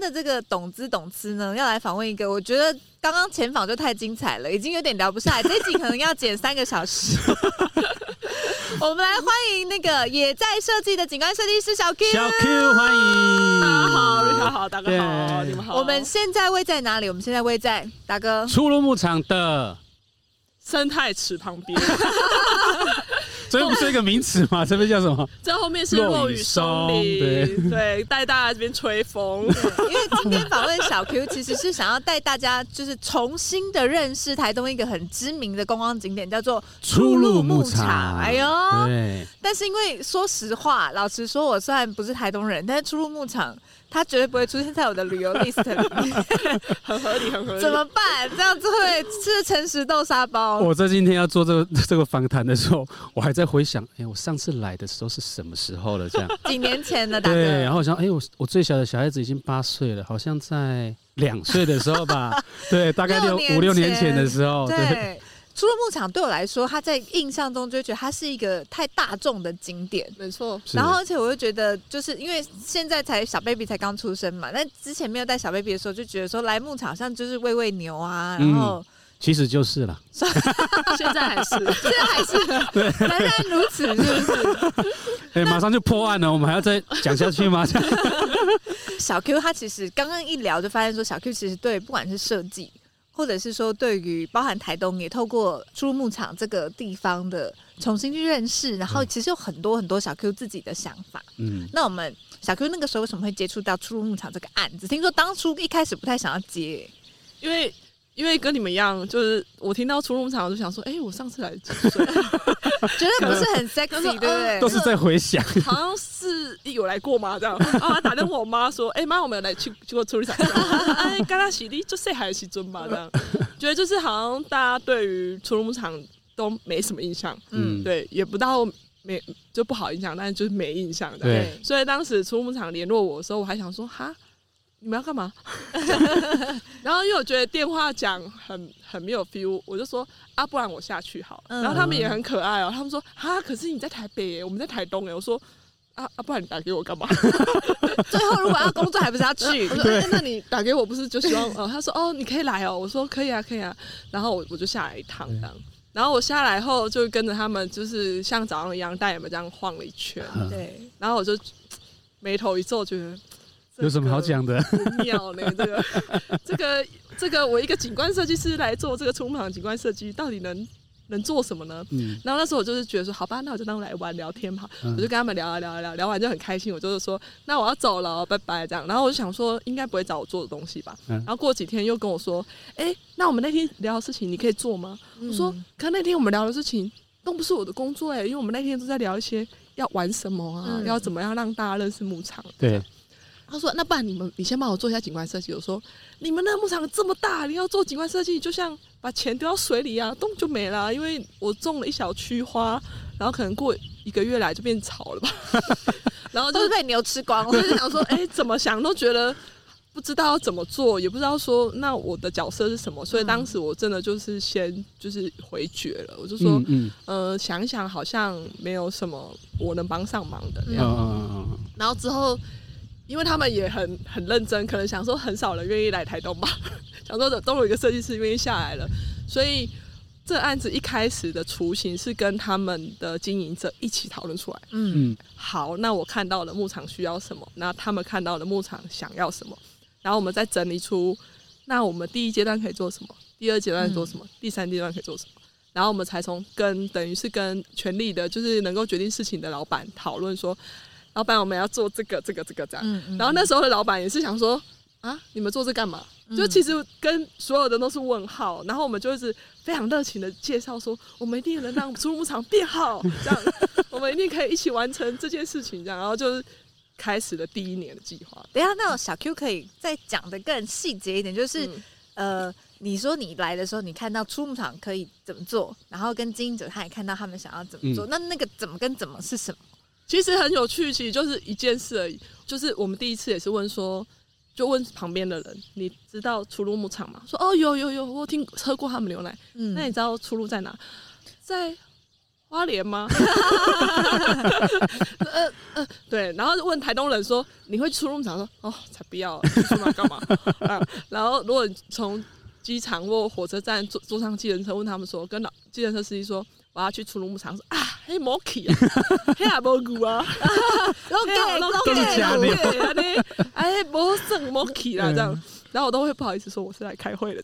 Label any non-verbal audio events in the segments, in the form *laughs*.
的这个懂资懂吃呢，要来访问一个，我觉得刚刚前访就太精彩了，已经有点聊不下来。这一集可能要剪三个小时。*laughs* 我们来欢迎那个也在设计的景观设计师小 Q。小 Q，欢迎。大家好，大家好，大哥好，你们好。我们现在位在哪里？我们现在位在大哥初入牧场的生态池旁边。*laughs* 这不是一个名词吗？*laughs* 这边叫什么？这后面是落雨松林，对对，带大家这边吹风。*laughs* 因为今天访问小 Q，其实是想要带大家就是重新的认识台东一个很知名的观光景点，叫做初鹿牧场。哎呦，对。但是因为说实话，老实说，我虽然不是台东人，但是初鹿牧场。他绝对不会出现在我的旅游 list 里面，*laughs* 很合理，很合理。怎么办？这样子会吃诚实豆沙包。我在今天要做这个 *laughs* 这个访谈的时候，我还在回想，哎、欸，我上次来的时候是什么时候了？这样几年前的，大哥。对，然后我想，哎、欸，我我最小的小孩子已经八岁了，好像在两岁的时候吧？*laughs* 对，大概六五六年前的时候。对。对初鹿牧场对我来说，它在印象中就觉得它是一个太大众的景点，没错。然后，而且我就觉得，就是因为现在才小 baby 才刚出生嘛，但之前没有带小 baby 的时候，就觉得说来牧场上就是喂喂牛啊，然后、嗯、其实就是了，*laughs* 现在还是，*laughs* 现在还是，对，仍然如此，是不是？*laughs* 哎、欸，马上就破案了，我们还要再讲下去吗？小 Q 他其实刚刚一聊就发现说，小 Q 其实对不管是设计。或者是说，对于包含台东，也透过出入牧场这个地方的重新去认识，然后其实有很多很多小 Q 自己的想法。嗯，那我们小 Q 那个时候为什么会接触到出入牧场这个案子？听说当初一开始不太想要接，因为。因为跟你们一样，就是我听到初鹿牧场，我就想说，哎、欸，我上次来几岁？*laughs* 觉得不是很 *laughs* sexy，对不对？都是在回想，好像是有来过吗？这样啊，*laughs* 打电话我妈说，哎、欸、妈，我们有来去去过初鹿场。哎，刚刚洗涤就谁还是尊吧？这样觉得就是好像大家对于初鹿牧场都没什么印象，嗯，对，也不到没就不好印象，但是就是没印象的。对，所以当时初鹿牧场联络我的时候，我还想说，哈。你们要干嘛？*laughs* 然后因为我觉得电话讲很很没有 feel，我就说啊，不然我下去好了。然后他们也很可爱哦，他们说啊，可是你在台北耶，我们在台东耶。我说啊啊，不然你打给我干嘛？*laughs* 最后如果要工作，还不是要去？*laughs* 我说哎，那你打给我不是就希望？哦，他说哦，你可以来哦。我说可以啊，可以啊。然后我我就下来一趟这样。然后我下来后就跟着他们，就是像早上一样带你们这样晃了一圈。对。然后我就 *tsk* 眉头一皱，觉得。有什么好讲的？不妙呢，这个，这个，这个，我一个景观设计师来做这个冲浪景观设计，到底能能做什么呢？嗯，然后那时候我就是觉得说，好吧，那我就当来玩聊天吧，嗯、我就跟他们聊啊聊啊聊，聊完就很开心，我就是说，那我要走了，拜拜这样。然后我就想说，应该不会找我做的东西吧？嗯、然后过几天又跟我说，哎、欸，那我们那天聊的事情你可以做吗？嗯、我说，可那天我们聊的事情都不是我的工作哎、欸，因为我们那天都在聊一些要玩什么啊，嗯、要怎么样让大家认识牧场。对。他说：“那不然你们，你先帮我做一下景观设计。”我说：“你们那牧场这么大，你要做景观设计，就像把钱丢到水里啊，动就没了。因为我种了一小区花，然后可能过一个月来就变草了吧，*laughs* 然后就是被牛吃光了。我就想说，哎、欸，怎么想都觉得不知道要怎么做，也不知道说那我的角色是什么。所以当时我真的就是先就是回绝了。我就说，嗯，嗯呃，想想，好像没有什么我能帮上忙的那样。嗯、然后之后。”因为他们也很很认真，可能想说很少人愿意来台东吧，*laughs* 想说都有一个设计师愿意下来了，所以这案子一开始的雏形是跟他们的经营者一起讨论出来。嗯，好，那我看到了牧场需要什么，那他们看到了牧场想要什么，然后我们再整理出，那我们第一阶段可以做什么，第二阶段做什么，嗯、第三阶段可以做什么，然后我们才从跟等于是跟权力的，就是能够决定事情的老板讨论说。老板，我们要做这个、这个、这个这样。嗯嗯、然后那时候的老板也是想说，啊，你们做这干嘛？嗯、就其实跟所有的都是问号。然后我们就是非常热情的介绍说，我们一定能让初鹿牧场变好，*laughs* 这样，我们一定可以一起完成这件事情，这样。然后就是开始了第一年的计划。等一下，那小 Q 可以再讲的更细节一点，就是、嗯、呃，你说你来的时候，你看到出牧场可以怎么做，然后跟经营者他也看到他们想要怎么做，嗯、那那个怎么跟怎么是什么？其实很有趣，其实就是一件事而已。就是我们第一次也是问说，就问旁边的人，你知道出入牧场吗？说哦，有有有，我听喝过他们牛奶。嗯，那你知道出入在哪？在。花莲吗？*laughs* 呃呃，对，然后问台东人说：“你会出入场？”说：“哦，才不要，出门干嘛？” *laughs* 啊，然后如果从机场或火车站坐坐上计程车，问他们说：“跟老计程车司机说我要去出入牧场。”说：“啊，嘿，*laughs* 摩奇啊，*laughs* 嘿啊，蘑菇啊，然后给都给假的，哎，不剩摩奇啦这样。”然后我都会不好意思说我是来开会的。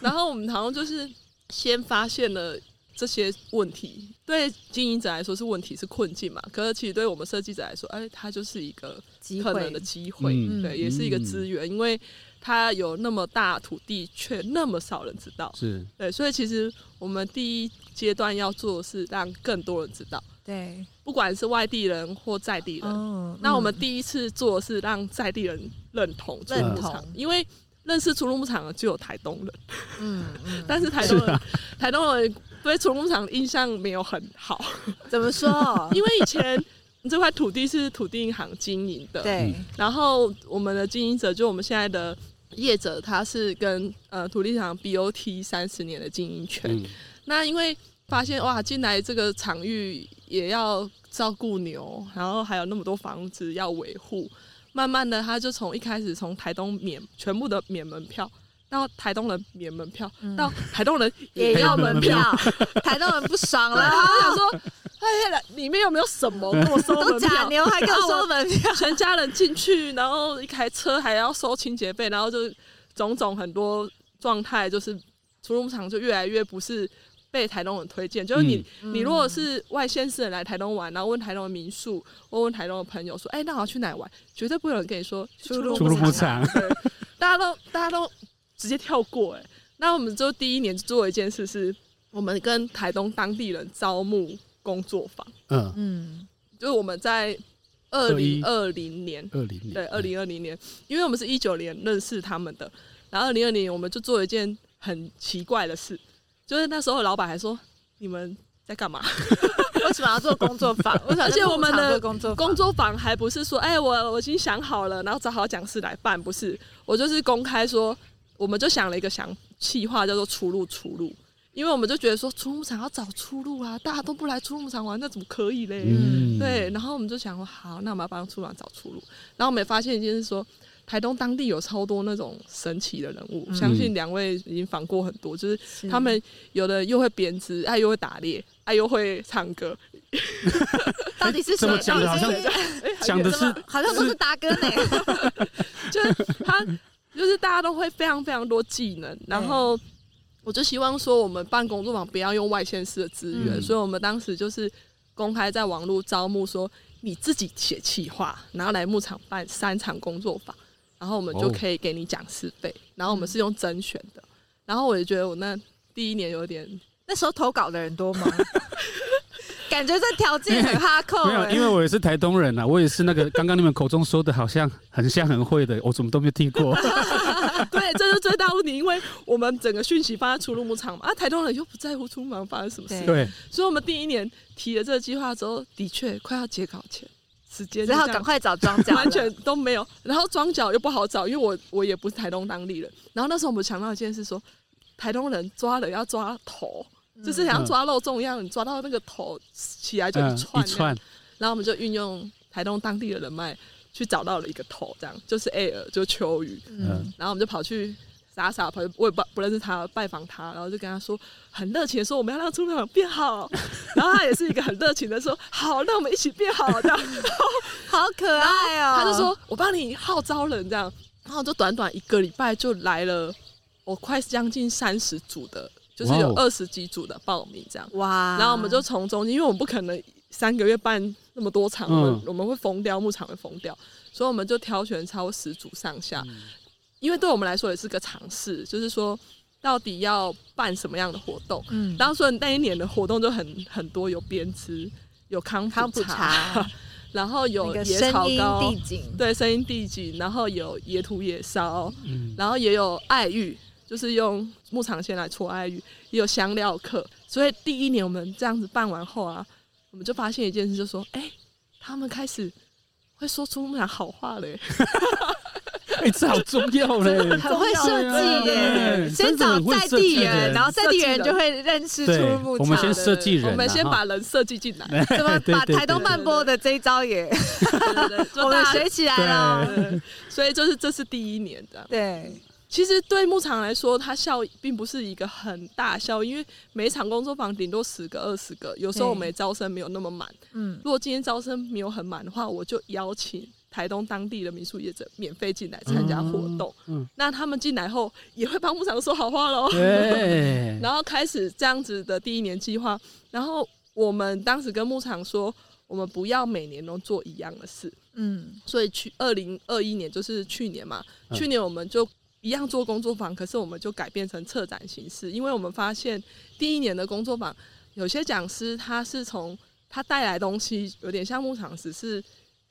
然后我们好像就是先发现了。这些问题对经营者来说是问题，是困境嘛？可是其实对我们设计者来说，哎，它就是一个可能的机会，对，也是一个资源，嗯、因为它有那么大土地，却那么少人知道，是对，所以其实我们第一阶段要做的是让更多人知道，对，不管是外地人或在地人，哦、那我们第一次做的是让在地人认同认同，因为。认识初鹿牧场的就有台东人，嗯，嗯，*laughs* 但是台东人，啊、台东人对初鹿牧场的印象没有很好。怎么说？*laughs* 因为以前这块土地是土地银行经营的，对。然后我们的经营者，就我们现在的业者，他是跟呃土地场 BOT 三十年的经营权。嗯、那因为发现哇，进来这个场域也要照顾牛，然后还有那么多房子要维护。慢慢的，他就从一开始从台东免全部的免门票，到台东人免门票，嗯、到台东人也要门票，台东人不爽了，他想说，哎呀，里面有没有什么跟我收门票？*laughs* 都假牛还跟我收门票，全家人进去，然后一台车还要收清洁费，然后就种种很多状态，就是初鹿牧场就越来越不是。被台东人推荐，就是你，嗯、你如果是外县市人来台东玩，然后问台东的民宿，或问台东的朋友说，哎、欸，那我要去哪玩？绝对不会有人跟你说初鹿牧场，大家都大家都直接跳过。哎，那我们就第一年做一件事，是我们跟台东当地人招募工作坊。嗯嗯，就是我们在二零二零年，二零年对二零二零年，因为我们是一九年认识他们的，然后二零二零年我们就做一件很奇怪的事。就是那时候，老板还说：“你们在干嘛？*laughs* 为什么要做工作坊？*laughs* 而且我们的工作坊还不是说，哎、欸，我我已经想好了，然后找好讲师来办，不是，我就是公开说，我们就想了一个想企划，叫做出路出路，因为我们就觉得说，出鹿牧场要找出路啊，大家都不来出鹿牧场玩，那怎么可以嘞？嗯、对，然后我们就想说，好，那我们要帮出场找出路，然后我们也发现一件事说。台东当地有超多那种神奇的人物，嗯、相信两位已经访过很多，就是他们有的又会编织，爱、啊、又会打猎，爱、啊、又会唱歌。*laughs* 到底是谁？讲的好像 *laughs* 讲的是好像都是大哥呢。*laughs* 就是他，就是大家都会非常非常多技能。然后我就希望说，我们办工作坊不要用外县市的资源，嗯、所以我们当时就是公开在网络招募，说你自己写企划，然后来牧场办三场工作坊。然后我们就可以给你讲师费，然后我们是用甄选的，然后我就觉得我那第一年有点，那时候投稿的人多吗？*laughs* 感觉这条件很哈扣。没有，因为我也是台东人啊，我也是那个刚刚你们口中说的好像很像很会的，我怎么都没有听过。*laughs* 对，这是最大问题，因为我们整个讯息放在出鹿牧场嘛，啊，台东人又不在乎出鹿牧场发生什么事，对，所以我们第一年提了这个计划之后，的确快要截稿前。时间，然后赶快找庄脚，完全都没有。然后庄脚又不好找，因为我我也不是台东当地人。然后那时候我们强调一件事说，说台东人抓人要抓头，嗯、就是像抓肉粽一样，你抓到那个头起来就一串，嗯、一串。然后我们就运用台东当地的人脉去找到了一个头，这样就是 Air，就秋雨。嗯，然后我们就跑去。傻傻朋友，我也不不认识他，拜访他，然后就跟他说，很热情的说我们要让初鹿牧场变好，然后他也是一个很热情的说，好，那我们一起变好，这样，好可爱哦。他就说我帮你号召人这样，然后就短短一个礼拜就来了，我快将近三十组的，就是有二十几组的报名这样，哇，然后我们就从中间，因为我们不可能三个月办那么多场，我们、嗯、我们会疯掉，牧场会疯掉，所以我们就挑选超十组上下。嗯。因为对我们来说也是个尝试，就是说到底要办什么样的活动。嗯，当时那一年的活动就很很多，有编织，有康普茶，*laughs* 然后有野草膏，地景。对，声音地景，然后有野土野烧，嗯，然后也有爱玉，就是用牧场先来搓爱玉，也有香料课。所以第一年我们这样子办完后啊，我们就发现一件事，就说，哎、欸，他们开始会说出牧场好话嘞。*laughs* 哎、欸，这好重要嘞，*laughs* 很会设计耶。先找在地人，然后在地人就会认识出牧场。我们先设计人，我们先把人设计进来，*laughs* 怎么把台东慢播的这一招也，我们学起来了。所以就是这是第一年的。对，其实对牧场来说，它效益并不是一个很大效益，因为每一场工作坊顶多十个、二十个，有时候我们招生没有那么满。嗯，如果今天招生没有很满的话，我就邀请。台东当地的民宿业者免费进来参加活动，嗯嗯、那他们进来后也会帮牧场说好话喽。对 *laughs* 然后开始这样子的第一年计划，然后我们当时跟牧场说，我们不要每年都做一样的事。嗯，所以去二零二一年就是去年嘛，嗯、去年我们就一样做工作坊，可是我们就改变成策展形式，因为我们发现第一年的工作坊有些讲师他是从他带来东西有点像牧场，只是。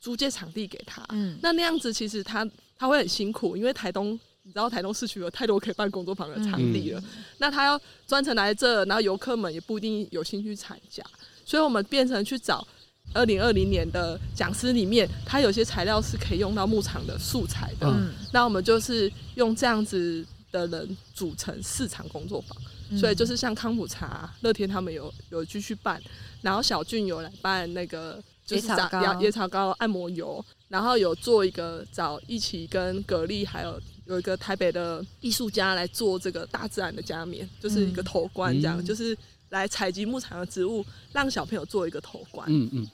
租借场地给他，嗯，那那样子其实他他会很辛苦，因为台东你知道台东市区有太多可以办工作坊的场地了，嗯、那他要专程来这，然后游客们也不一定有兴趣参加，所以我们变成去找二零二零年的讲师里面，他有些材料是可以用到牧场的素材的，嗯，那我们就是用这样子的人组成市场工作坊，嗯、所以就是像康普茶、乐天他们有有继续办，然后小俊有来办那个。就是找野草膏、按摩油，然后有做一个找一起跟蛤蜊，还有有一个台北的艺术家来做这个大自然的加冕，就是一个头冠这样，嗯、就是来采集牧场的植物，让小朋友做一个头冠，嗯嗯，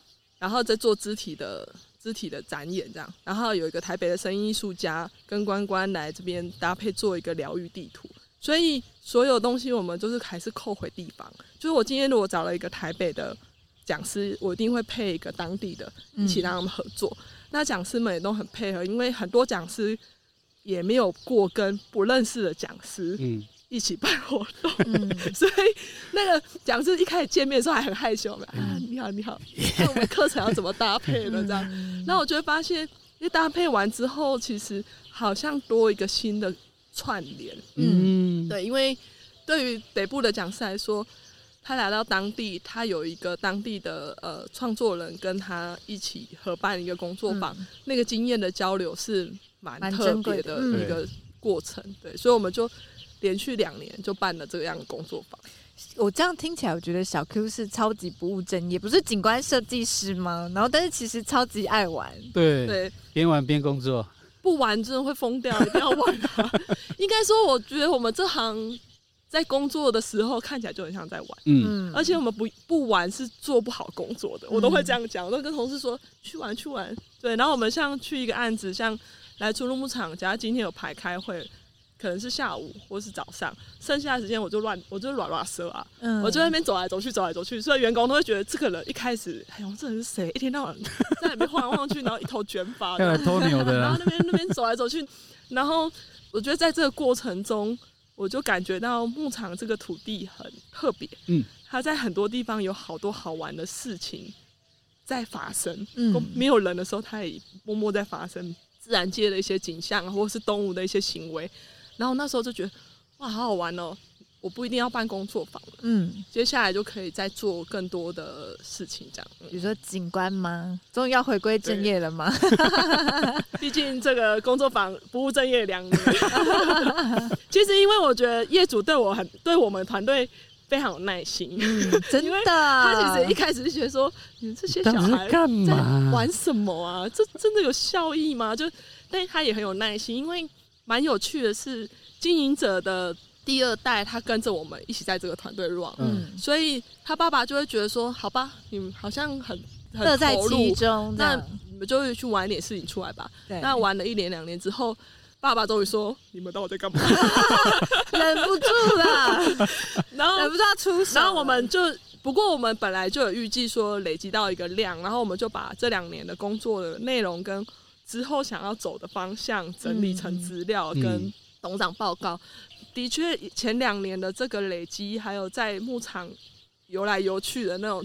然后再做肢体的肢体的展演这样，然后有一个台北的声音艺术家跟关关来这边搭配做一个疗愈地图，所以所有东西我们就是还是扣回地方，就是我今天如果找了一个台北的。讲师，我一定会配一个当地的，一起让他们合作。嗯、那讲师们也都很配合，因为很多讲师也没有过跟不认识的讲师一起办活动，嗯、*laughs* 所以那个讲师一开始见面的时候还很害羞，嗯、啊，你好，你好，*laughs* 那我们课程要怎么搭配呢？这样，那、*laughs* 嗯、我就会发现，一搭配完之后，其实好像多一个新的串联。嗯，对，因为对于北部的讲师来说。他来到当地，他有一个当地的呃创作人跟他一起合办一个工作坊，嗯、那个经验的交流是蛮特别的。一个过程。嗯、对，所以我们就连续两年就办了这样的工作坊。我这样听起来，我觉得小 Q 是超级不务正业，不是景观设计师吗？然后，但是其实超级爱玩，对对，边玩边工作，不玩真的会疯掉，一定要玩啊！*laughs* 应该说，我觉得我们这行。在工作的时候看起来就很像在玩，嗯，而且我们不不玩是做不好工作的，我都会这样讲，我都跟同事说去玩去玩，对。然后我们像去一个案子，像来出入牧场，假如今天有排开会，可能是下午或是早上，剩下的时间我就乱，我就乱乱说啊，嗯，我就在那边走来走去，走来走去，所以员工都会觉得这个人一开始，哎呦，这人是谁？一天到晚 *laughs* 在里面晃来晃去，然后一头卷发，的，然后那边那边走来走去，然后我觉得在这个过程中。我就感觉到牧场这个土地很特别，嗯，它在很多地方有好多好玩的事情在发生，嗯，没有人的时候，它也默默在发生自然界的一些景象，或是动物的一些行为，然后那时候就觉得哇，好好玩哦。我不一定要办工作坊了，嗯，接下来就可以再做更多的事情，这样。比如说景观吗？终于要回归正业了吗？*laughs* 毕竟这个工作坊不务正业两年。*laughs* 其实，因为我觉得业主对我很，对我们团队非常有耐心，嗯、*laughs* 真的。他其实一开始就觉得说，你们这些小孩在玩什么啊？这真的有效益吗？就，但是他也很有耐心，因为蛮有趣的是，经营者的。第二代他跟着我们一起在这个团队 run，嗯，所以他爸爸就会觉得说，好吧，你们好像很乐在其中，那你们就会去玩一点事情出来吧。对那玩了一年两年之后，爸爸终于说，你们到底在干嘛？*laughs* 忍不住了，然后忍不住要出手，然后我们就，不过我们本来就有预计说累积到一个量，然后我们就把这两年的工作的内容跟之后想要走的方向整理成资料，跟董事长报告。嗯的确，前两年的这个累积，还有在牧场游来游去的那种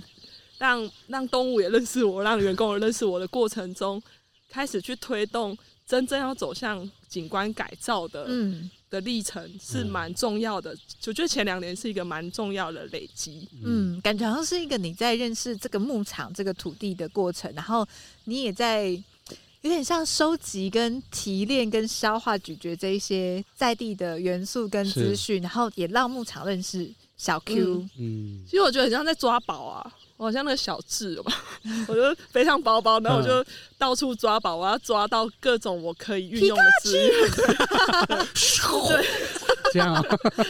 让让动物也认识我，让员工也认识我的过程中，开始去推动真正要走向景观改造的，嗯，的历程是蛮重要的。我觉得前两年是一个蛮重要的累积，嗯，感觉好像是一个你在认识这个牧场这个土地的过程，然后你也在有点像收集跟提炼跟消化咀嚼这一些在地的元素跟资讯，然后也让牧场认识小 Q，嗯，其实我觉得很像在抓宝啊。我 *laughs* 好像那个小智吧，我就背上包包，然后我就到处抓宝，我要抓到各种我可以运用的资源。*laughs* 对，这样、啊，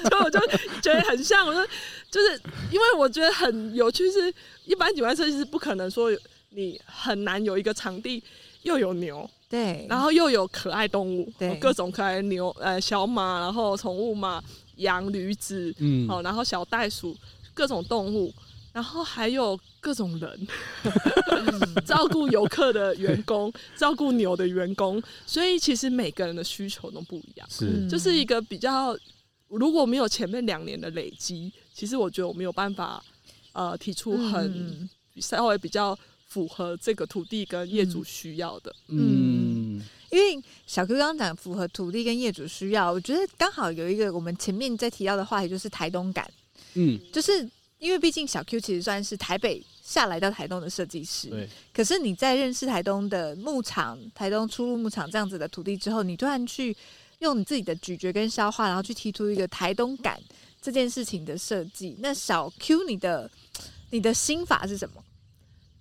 所以我就觉得很像，我说就是因为我觉得很有趣，是一般景观设计师不可能说你很难有一个场地又有牛，对，然后又有可爱动物，对，各种可爱的牛，呃，小马，然后宠物马、羊、驴子，嗯，好，然后小袋鼠，各种动物。然后还有各种人，*laughs* 照顾游客的员工，照顾牛的员工，所以其实每个人的需求都不一样，是，就是一个比较，如果没有前面两年的累积，其实我觉得我没有办法，呃，提出很稍微比较符合这个土地跟业主需要的，嗯，嗯，因为小 Q 刚刚讲符合土地跟业主需要，我觉得刚好有一个我们前面在提到的话题，就是台东感，嗯，就是。因为毕竟小 Q 其实算是台北下来到台东的设计师，对。可是你在认识台东的牧场、台东出入牧场这样子的土地之后，你突然去用你自己的咀嚼跟消化，然后去提出一个台东感这件事情的设计。那小 Q，你的你的心法是什么？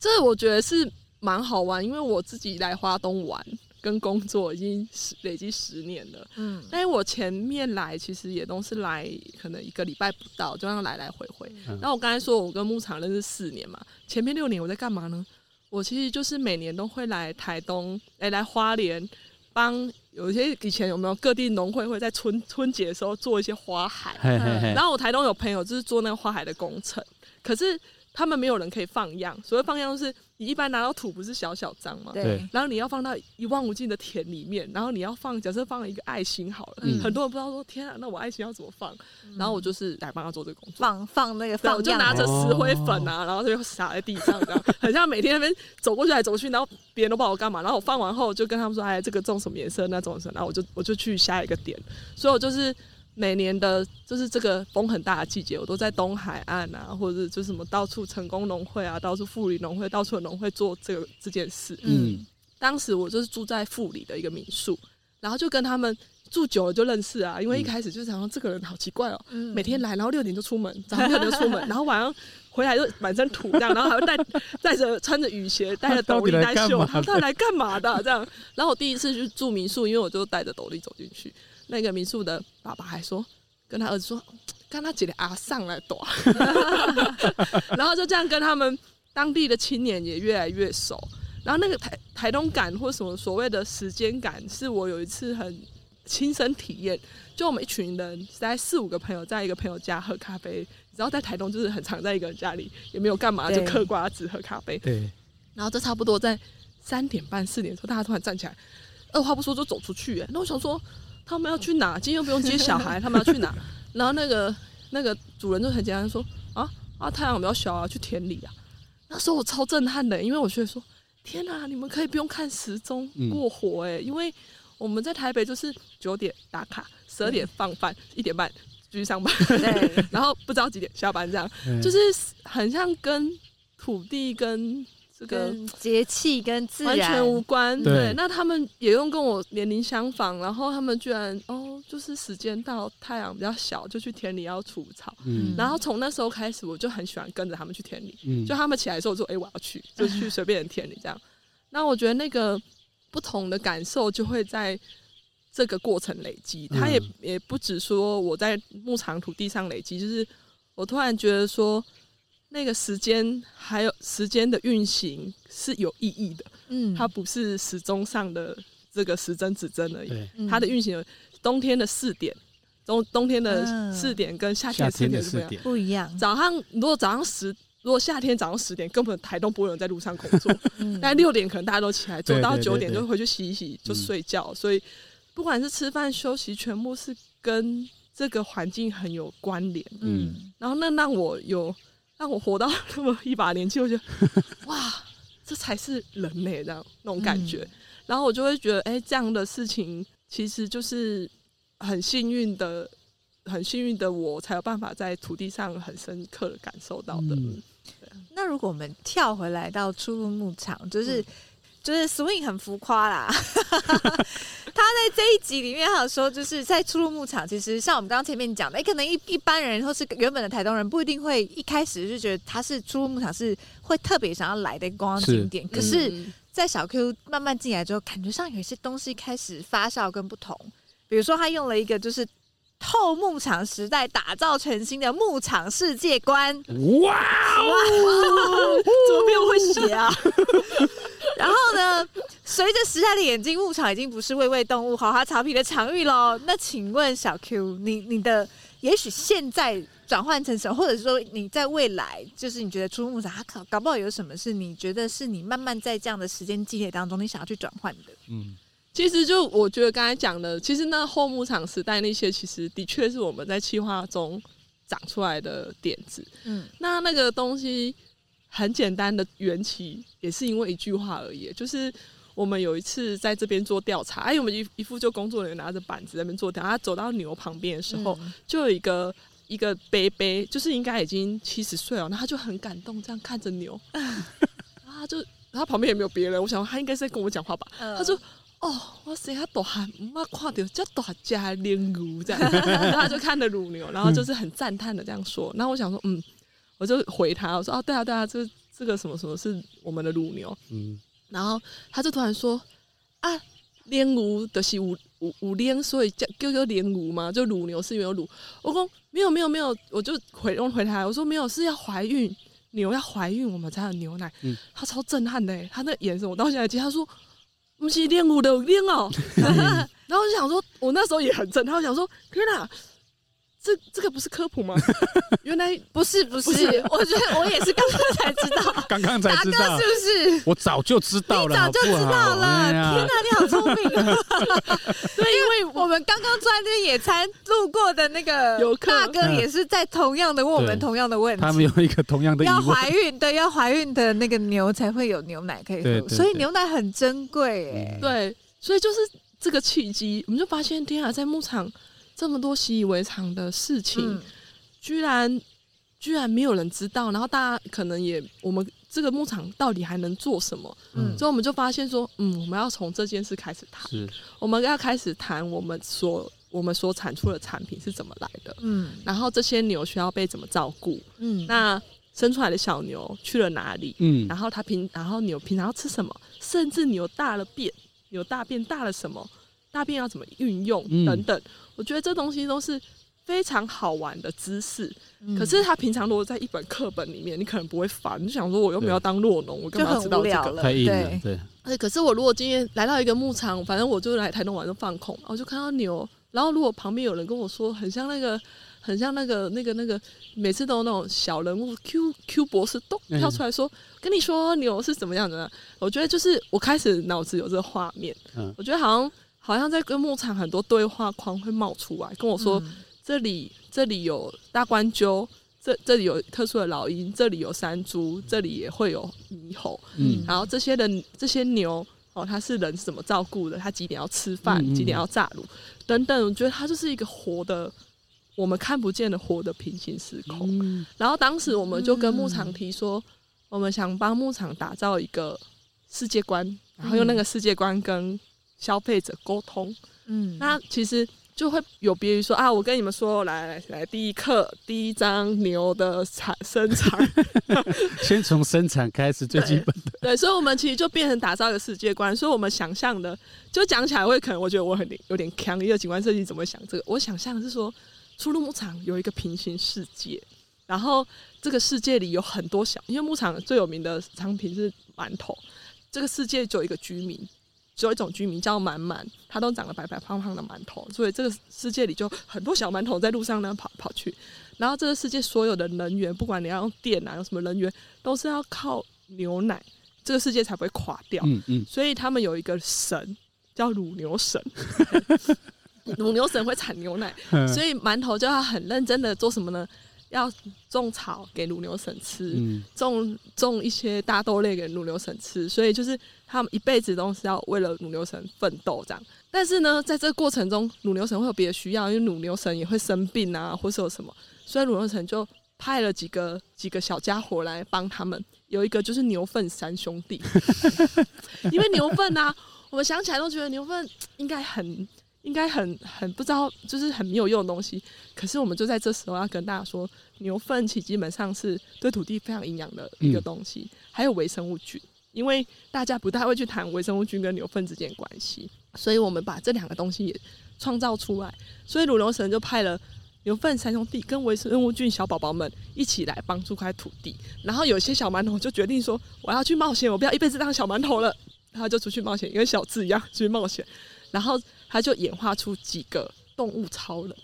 这我觉得是蛮好玩，因为我自己来花东玩。跟工作已经十累积十年了，嗯，但是我前面来其实也都是来可能一个礼拜不到，就这样来来回回。嗯、然后我刚才说我跟牧场认识四年嘛，前面六年我在干嘛呢？我其实就是每年都会来台东，哎、欸，来花莲帮有一些以前有没有各地农会会在春春节的时候做一些花海，嘿嘿嘿，然后我台东有朋友就是做那个花海的工程，可是他们没有人可以放样，所谓放样就是。你一般拿到土不是小小张嘛？对。然后你要放到一望无尽的田里面，然后你要放，假设放了一个爱心好了，嗯、很多人不知道说天啊，那我爱心要怎么放？嗯、然后我就是来帮他做这个工作，放放那个放，我就拿着石灰粉啊，然后就撒在地上，这样 *laughs* 很像每天那边走过去来走去，然后别人都不知道我干嘛。然后我放完后就跟他们说，哎，这个种什么颜色，那种什么，然后我就我就去下一个点，所以我就是。每年的，就是这个风很大的季节，我都在东海岸啊，或者是就什么到处成功农会啊，到处富里农会，到处的农会做这个这件事。嗯，当时我就是住在富里的一个民宿，然后就跟他们住久了就认识啊，因为一开始就想说这个人好奇怪哦，嗯、每天来，然后六点就出门，早上六点就出门，*laughs* 然后晚上回来就满身土这样，然后还会带带着穿着雨鞋，*laughs* 带着斗笠带袖，他到底来干嘛的、啊、这样？然后我第一次去住民宿，因为我就带着斗笠走进去。那个民宿的爸爸还说，跟他儿子说，看他姐姐阿上来躲，*laughs* 然后就这样跟他们当地的青年也越来越熟。然后那个台台东感或什么所谓的时间感，是我有一次很亲身体验。就我们一群人，在四五个朋友在一个朋友家喝咖啡，然后在台东就是很常在一个人家里，也没有干嘛，就嗑瓜子喝咖啡。对。然后这差不多在三点半四点的时候，大家突然站起来，二话不说就走出去。哎，那我想说。他们要去哪？今天又不用接小孩，他们要去哪？*laughs* 然后那个那个主人就很简单说：“啊啊，太阳比较小啊，去田里啊。”那时候我超震撼的，因为我觉得说：“天哪，你们可以不用看时钟过活哎，因为我们在台北就是九点打卡，十二点放饭，一点半继续上班，对，*laughs* 然后不知道几点下班，这样就是很像跟土地跟。”这个节气跟自然完全无关，对，对。那他们也用跟我年龄相仿，然后他们居然哦，就是时间到，太阳比较小，就去田里要除草。嗯。然后从那时候开始，我就很喜欢跟着他们去田里。嗯。就他们起来的时候，我说：“哎，我要去，就去随便的田里这样。”那我觉得那个不同的感受就会在这个过程累积。他也也不止说我在牧场土地上累积，就是我突然觉得说。那个时间还有时间的运行是有意义的，嗯，它不是时钟上的这个时针指针而已，它的运行，冬天的四点，冬冬天的四点跟夏天的四点是不一样，不一样。早上如果早上十，如果夏天早上十点，根本台东不会有人在路上工作，嗯、但六点可能大家都起来做到九点就回去洗一洗就睡觉，嗯、所以不管是吃饭休息，全部是跟这个环境很有关联，嗯，然后那让我有。让我活到那么一把年纪，我觉得哇，这才是人呢、欸，这样那种感觉。嗯、然后我就会觉得，哎、欸，这样的事情其实就是很幸运的，很幸运的我才有办法在土地上很深刻的感受到的。嗯、那如果我们跳回来到初入牧场，就是。嗯就是 swing 很浮夸啦，*laughs* 他在这一集里面还有说，就是在出入牧场，其实像我们刚刚前面讲的，哎，可能一一般人或是原本的台东人不一定会一开始就觉得他是出入牧场是会特别想要来的观光景点，是可是，在小 Q 慢慢进来之后，感觉上有一些东西开始发酵跟不同，比如说他用了一个就是。透牧场时代打造全新的牧场世界观，哇哦！*laughs* 怎么没有会写啊？然后呢，随着时代的眼睛，牧场已经不是喂喂动物、豪华草皮的场域喽。那请问小 Q，你你的也许现在转换成什么，或者是说你在未来，就是你觉得初鹿牧场它搞搞不好有什么是你觉得是你慢慢在这样的时间积累当中，你想要去转换的？嗯。其实就我觉得刚才讲的，其实那后牧场时代那些，其实的确是我们在企划中长出来的点子。嗯，那那个东西很简单的缘起，也是因为一句话而已。就是我们有一次在这边做调查，哎，我们一一副就工作人员拿着板子在那边做调查，他走到牛旁边的时候，嗯、就有一个一个伯伯，就是应该已经七十岁了，然后他就很感动，这样看着牛，*laughs* 然后他就他旁边也没有别人，我想他应该是在跟我讲话吧，嗯、他说。哦，哇塞，他大汉，妈看到这大家的牛这样，*laughs* 然后他就看着乳牛，然后就是很赞叹的这样说。然后我想说，嗯，我就回他，我说，啊，对啊，对啊，这这个什么什么是我们的乳牛，嗯，然后他就突然说，啊，炼乳的是五五五炼，所以叫叫叫练牛嘛，就乳牛是因为有乳。我说没有没有没有，我就回用回他，我说没有，是要怀孕，牛要怀孕我们才有牛奶。嗯，他超震撼的，他那眼神我到现在记，他说。不是练乳的练哦，*laughs* 然后我就想说，我那时候也很震撼，我想说，天哪！这这个不是科普吗？*laughs* 原来不是不是，*laughs* 我觉得我也是刚刚才知道，*laughs* 刚刚才知道是不是？我早就知道了，你早就知道了。天哪，你好聪明啊！对，因为我们刚刚坐在那边野餐路过的那个游客大哥也是在同样的问我们同样的问题。他们有一个同样的，要怀孕对，要怀孕的那个牛才会有牛奶可以喝，所以牛奶很珍贵哎。对，所以就是这个契机，我们就发现天啊，在牧场。这么多习以为常的事情，嗯、居然居然没有人知道，然后大家可能也，我们这个牧场到底还能做什么？嗯，所以我们就发现说，嗯，我们要从这件事开始谈，我们要开始谈我们所我们所产出的产品是怎么来的，嗯，然后这些牛需要被怎么照顾，嗯，那生出来的小牛去了哪里？嗯，然后它平，然后牛平常要吃什么？甚至牛大了便，牛大便大了什么？大便要怎么运用？等等，嗯、我觉得这东西都是非常好玩的知识。嗯、可是他平常如果在一本课本里面，你可能不会烦，你想说我又没有当酪农，我干嘛知道这个？太硬了，对。哎。可是我如果今天来到一个牧场，反正我就来台东玩就放空，我就看到牛，然后如果旁边有人跟我说，很像那个，很像那个那个那个，每次都有那种小人物 Q Q 博士咚跳出来说，嗯、跟你说牛是怎么样的？我觉得就是我开始脑子有这个画面，嗯、我觉得好像。好像在跟牧场很多对话框会冒出来，跟我说、嗯、这里这里有大冠鸠，这这里有特殊的老鹰，这里有山猪，这里也会有猕猴，嗯，然后这些人这些牛哦，它是人是怎么照顾的？它几点要吃饭？嗯、几点要炸炉？等等，我觉得它就是一个活的，我们看不见的活的平行时空。嗯、然后当时我们就跟牧场提说，嗯、我们想帮牧场打造一个世界观，然后用那个世界观跟消费者沟通，嗯，那其实就会有别于说啊，我跟你们说，来来来，第一课，第一章牛的产生产，*laughs* 先从生产开始，最基本的对，*laughs* 对，所以，我们其实就变成打造一个世界观，所以我们想象的，就讲起来会可能，我觉得我很有点强，一个景观设计怎么想这个？我想象是说，出入牧场有一个平行世界，然后这个世界里有很多小，因为牧场最有名的商品是馒头，这个世界就有一个居民。只有一种居民叫满满，他都长得白白胖胖的馒头，所以这个世界里就很多小馒头在路上呢跑跑去。然后这个世界所有的能源，不管你要用电啊，有什么能源，都是要靠牛奶，这个世界才不会垮掉。嗯嗯。所以他们有一个神叫乳牛神，*laughs* 乳牛神会产牛奶，所以馒头就要很认真的做什么呢？要种草给乳牛省吃，嗯、种种一些大豆类给乳牛省吃，所以就是他们一辈子都是要为了乳牛省奋斗这样。但是呢，在这个过程中，乳牛省会有别的需要，因为乳牛省也会生病啊，或是有什么，所以乳牛省就派了几个几个小家伙来帮他们。有一个就是牛粪三兄弟，因为牛粪啊，我们想起来都觉得牛粪应该很。应该很很不知道，就是很没有用的东西。可是我们就在这时候要跟大家说，牛粪其实基本上是对土地非常营养的一个东西，嗯、还有微生物菌。因为大家不太会去谈微生物菌跟牛粪之间关系，所以我们把这两个东西也创造出来。所以鲁牛神就派了牛粪三兄弟跟微生物菌小宝宝们一起来帮助块土地。然后有些小馒头就决定说，我要去冒险，我不要一辈子当小馒头了。然后就出去冒险，跟小智一样出去冒险。然后他就演化出几个动物超人，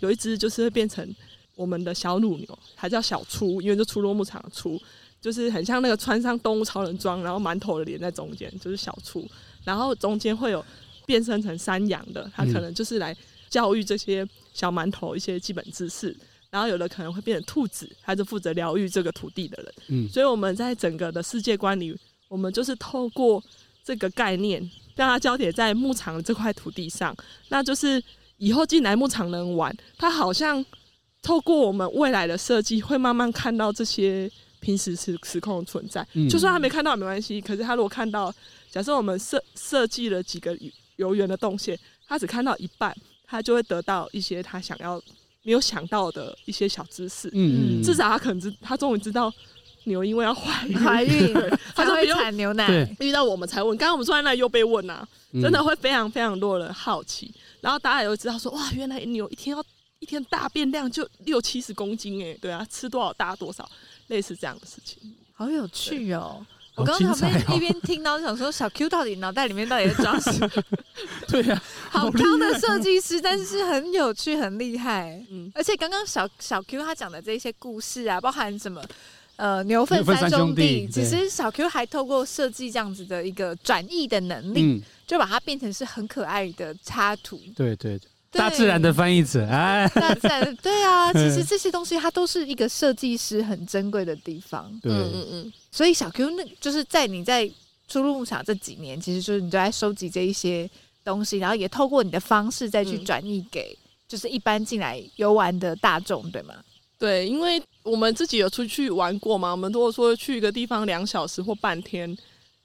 有一只就是会变成我们的小乳牛，它叫小初，因为就初酪牧场的初，就是很像那个穿上动物超人装，然后馒头的脸在中间，就是小初。然后中间会有变身成山羊的，它可能就是来教育这些小馒头一些基本知识。*laughs* 然后有的可能会变成兔子，它就负责疗愈这个土地的人。嗯，所以我们在整个的世界观里，我们就是透过这个概念。让它交叠在牧场的这块土地上，那就是以后进来牧场能玩。它好像透过我们未来的设计，会慢慢看到这些平时时时空的存在。嗯、就算他没看到也没关系，可是他如果看到，假设我们设设计了几个游园的动线，他只看到一半，他就会得到一些他想要没有想到的一些小知识。嗯，至少他可能知，他终于知道。牛因为要怀孕，怀孕 *laughs* 它就会产牛奶。遇到我们才问，刚刚我们坐在那里又被问啊，真的会非常非常多人好奇。然后大家也会知道说，哇，原来牛一天要一天大便量就六七十公斤哎，对啊，吃多少大多少，类似这样的事情，好有趣哦。我刚刚旁边一边听到，想说小 Q 到底脑袋里面到底在装什么？*laughs* 对呀，好高的设计师，但是很有趣，很厉害。嗯，而且刚刚小小 Q 他讲的这些故事啊，包含什么？呃，牛粪三兄弟，其实小 Q 还透过设计这样子的一个转译的能力，嗯、就把它变成是很可爱的插图。对对对，大自然的翻译者，哎，大自然，对啊，*laughs* 其实这些东西它都是一个设计师很珍贵的地方。对，嗯嗯嗯。所以小 Q 那就是在你在初入牧场这几年，其实就是你都在收集这一些东西，然后也透过你的方式再去转译给就是一般进来游玩的大众，对吗？对，因为我们自己有出去玩过嘛，我们如果说去一个地方两小时或半天，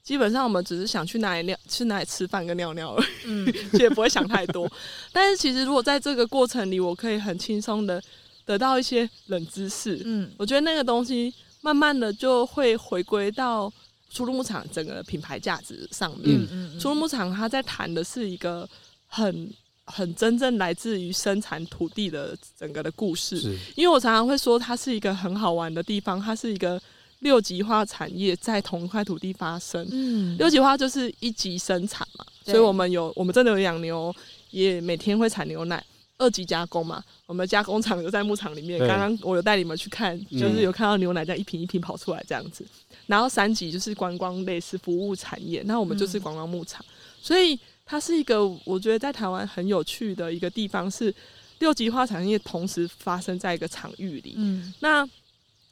基本上我们只是想去哪里尿，去哪里吃饭跟尿尿而已，嗯，*laughs* 也不会想太多。但是其实如果在这个过程里，我可以很轻松的得到一些冷知识，嗯，我觉得那个东西慢慢的就会回归到初入牧场整个品牌价值上面。嗯嗯，初鹿牧场它在谈的是一个很。很真正来自于生产土地的整个的故事，因为我常常会说它是一个很好玩的地方，它是一个六级化产业在同一块土地发生。嗯，六级化就是一级生产嘛，所以我们有我们真的有养牛，也每天会产牛奶。二级加工嘛，我们加工厂就在牧场里面。刚刚我有带你们去看，就是有看到牛奶这样一瓶一瓶跑出来这样子。嗯、然后三级就是观光类似服务产业，那我们就是观光牧场，嗯、所以。它是一个我觉得在台湾很有趣的一个地方，是六级化产业同时发生在一个场域里。嗯，那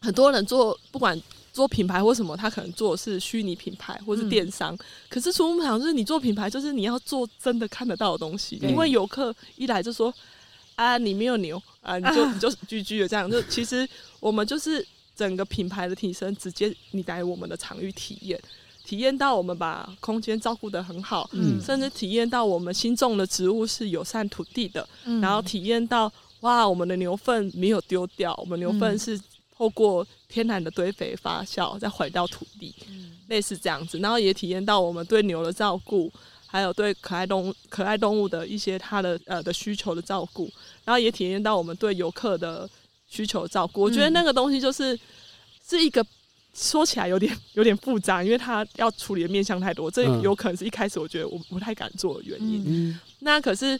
很多人做不管做品牌或什么，他可能做的是虚拟品牌或是电商。嗯、可是初鹿牧场就是你做品牌，就是你要做真的看得到的东西。嗯、因为游客一来就说啊，你没有牛啊，你就 *laughs* 你就居居的这样。就其实我们就是整个品牌的提升，直接你来我们的场域体验。体验到我们把空间照顾得很好，嗯，甚至体验到我们新种的植物是友善土地的，嗯，然后体验到哇，我们的牛粪没有丢掉，我们牛粪是透过天然的堆肥发酵再回到土地，嗯，类似这样子，然后也体验到我们对牛的照顾，还有对可爱动物可爱动物的一些它的呃的需求的照顾，然后也体验到我们对游客的需求的照顾，我觉得那个东西就是是一个。说起来有点 *laughs* 有点复杂，因为他要处理的面向太多，这有可能是一开始我觉得我不太敢做的原因。嗯、那可是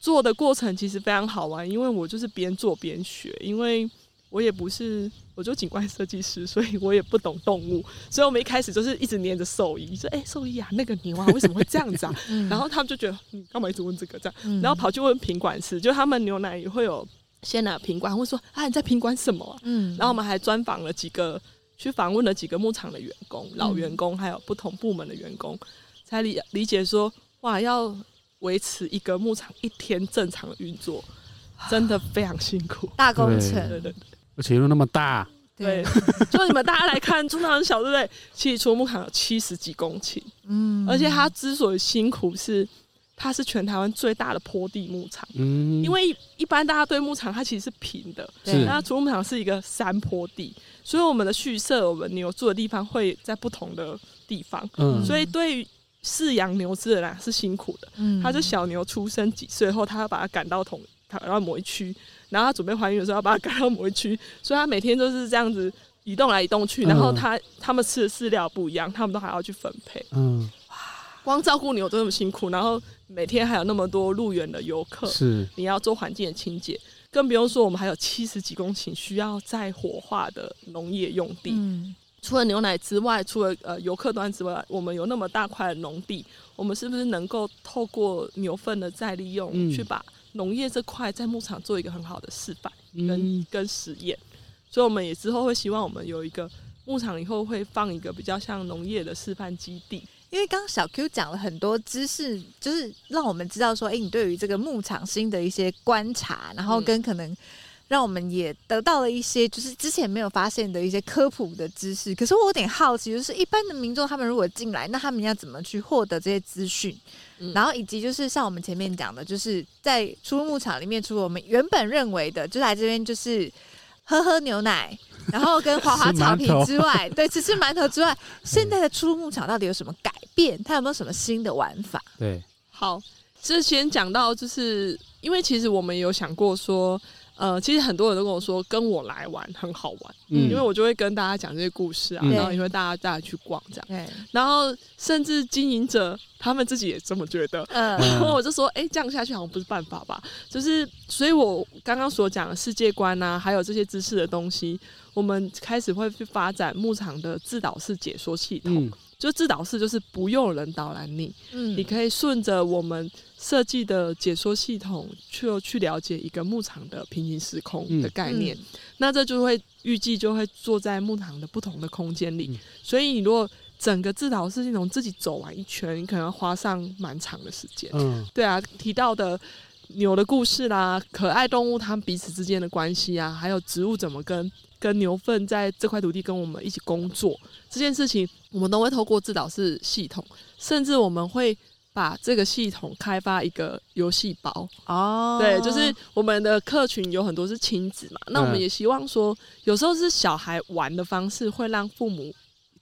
做的过程其实非常好玩，因为我就是边做边学，因为我也不是，我就景观设计师，所以我也不懂动物，*laughs* 所以我们一开始就是一直黏着兽医，说：“哎、欸，兽医啊，那个牛啊，为什么会这样子啊？” *laughs* 嗯、然后他们就觉得你干嘛一直问这个这样，然后跑去问品管师，就他们牛奶也会有。先拿品管，会说啊，你在品管什么、啊？嗯，然后我们还专访了几个，去访问了几个牧场的员工、老员工，还有不同部门的员工，才理理解说，哇，要维持一个牧场一天正常的运作，真的非常辛苦，大工程，对对对，而且又那么大，对，*laughs* 就你们大家来看，牧场很小，对不对？其实除牧场有七十几公顷，嗯，而且它之所以辛苦是。它是全台湾最大的坡地牧场，嗯，因为一般大家对牧场它其实是平的，对，那除牧场是一个山坡地，所以我们的畜舍，我们牛住的地方会在不同的地方，嗯，所以对于饲养牛只的人是辛苦的，嗯，他就小牛出生几岁后，他要把它赶到同，赶到某一区，然后他准备怀孕的时候要把它赶到某一区，所以他每天都是这样子移动来移动去，然后他他们吃的饲料不一样，他们都还要去分配，嗯。光照顾牛都那么辛苦，然后每天还有那么多入园的游客，是你要做环境的清洁，更不用说我们还有七十几公顷需要再火化的农业用地。嗯，除了牛奶之外，除了呃游客端之外，我们有那么大块的农地，我们是不是能够透过牛粪的再利用，嗯、去把农业这块在牧场做一个很好的示范跟、嗯、跟实验？所以我们也之后会希望我们有一个牧场以后会放一个比较像农业的示范基地。因为刚刚小 Q 讲了很多知识，就是让我们知道说，哎，你对于这个牧场新的一些观察，然后跟可能让我们也得到了一些就是之前没有发现的一些科普的知识。可是我有点好奇，就是一般的民众他们如果进来，那他们要怎么去获得这些资讯？然后以及就是像我们前面讲的，就是在初牧场里面，除了我们原本认为的，就来这边就是喝喝牛奶。然后跟滑滑草坪之外，对，吃吃馒头之外，现在的初牧场到底有什么改变？它有没有什么新的玩法？对，好，之前讲到，就是因为其实我们有想过说。呃，其实很多人都跟我说，跟我来玩很好玩，嗯，因为我就会跟大家讲这些故事啊，嗯、然后也会大家带他去逛这样，对，然后甚至经营者他们自己也这么觉得，嗯，然后我就说，哎、欸，这样下去好像不是办法吧？就是，所以我刚刚所讲的世界观啊，还有这些知识的东西，我们开始会去发展牧场的自导式解说系统。嗯。就自导式，就是不用人导览你，嗯，你可以顺着我们设计的解说系统去去了解一个牧场的平行时空的概念。那这就会预计就会坐在牧场的不同的空间里，嗯、所以你如果整个自导式系统自己走完一圈，你可能要花上蛮长的时间。嗯，对啊，提到的牛的故事啦，可爱动物它们彼此之间的关系啊，还有植物怎么跟。跟牛粪在这块土地跟我们一起工作这件事情，我们都会透过自导式系统，甚至我们会把这个系统开发一个游戏包哦。对，就是我们的客群有很多是亲子嘛，那我们也希望说，有时候是小孩玩的方式会让父母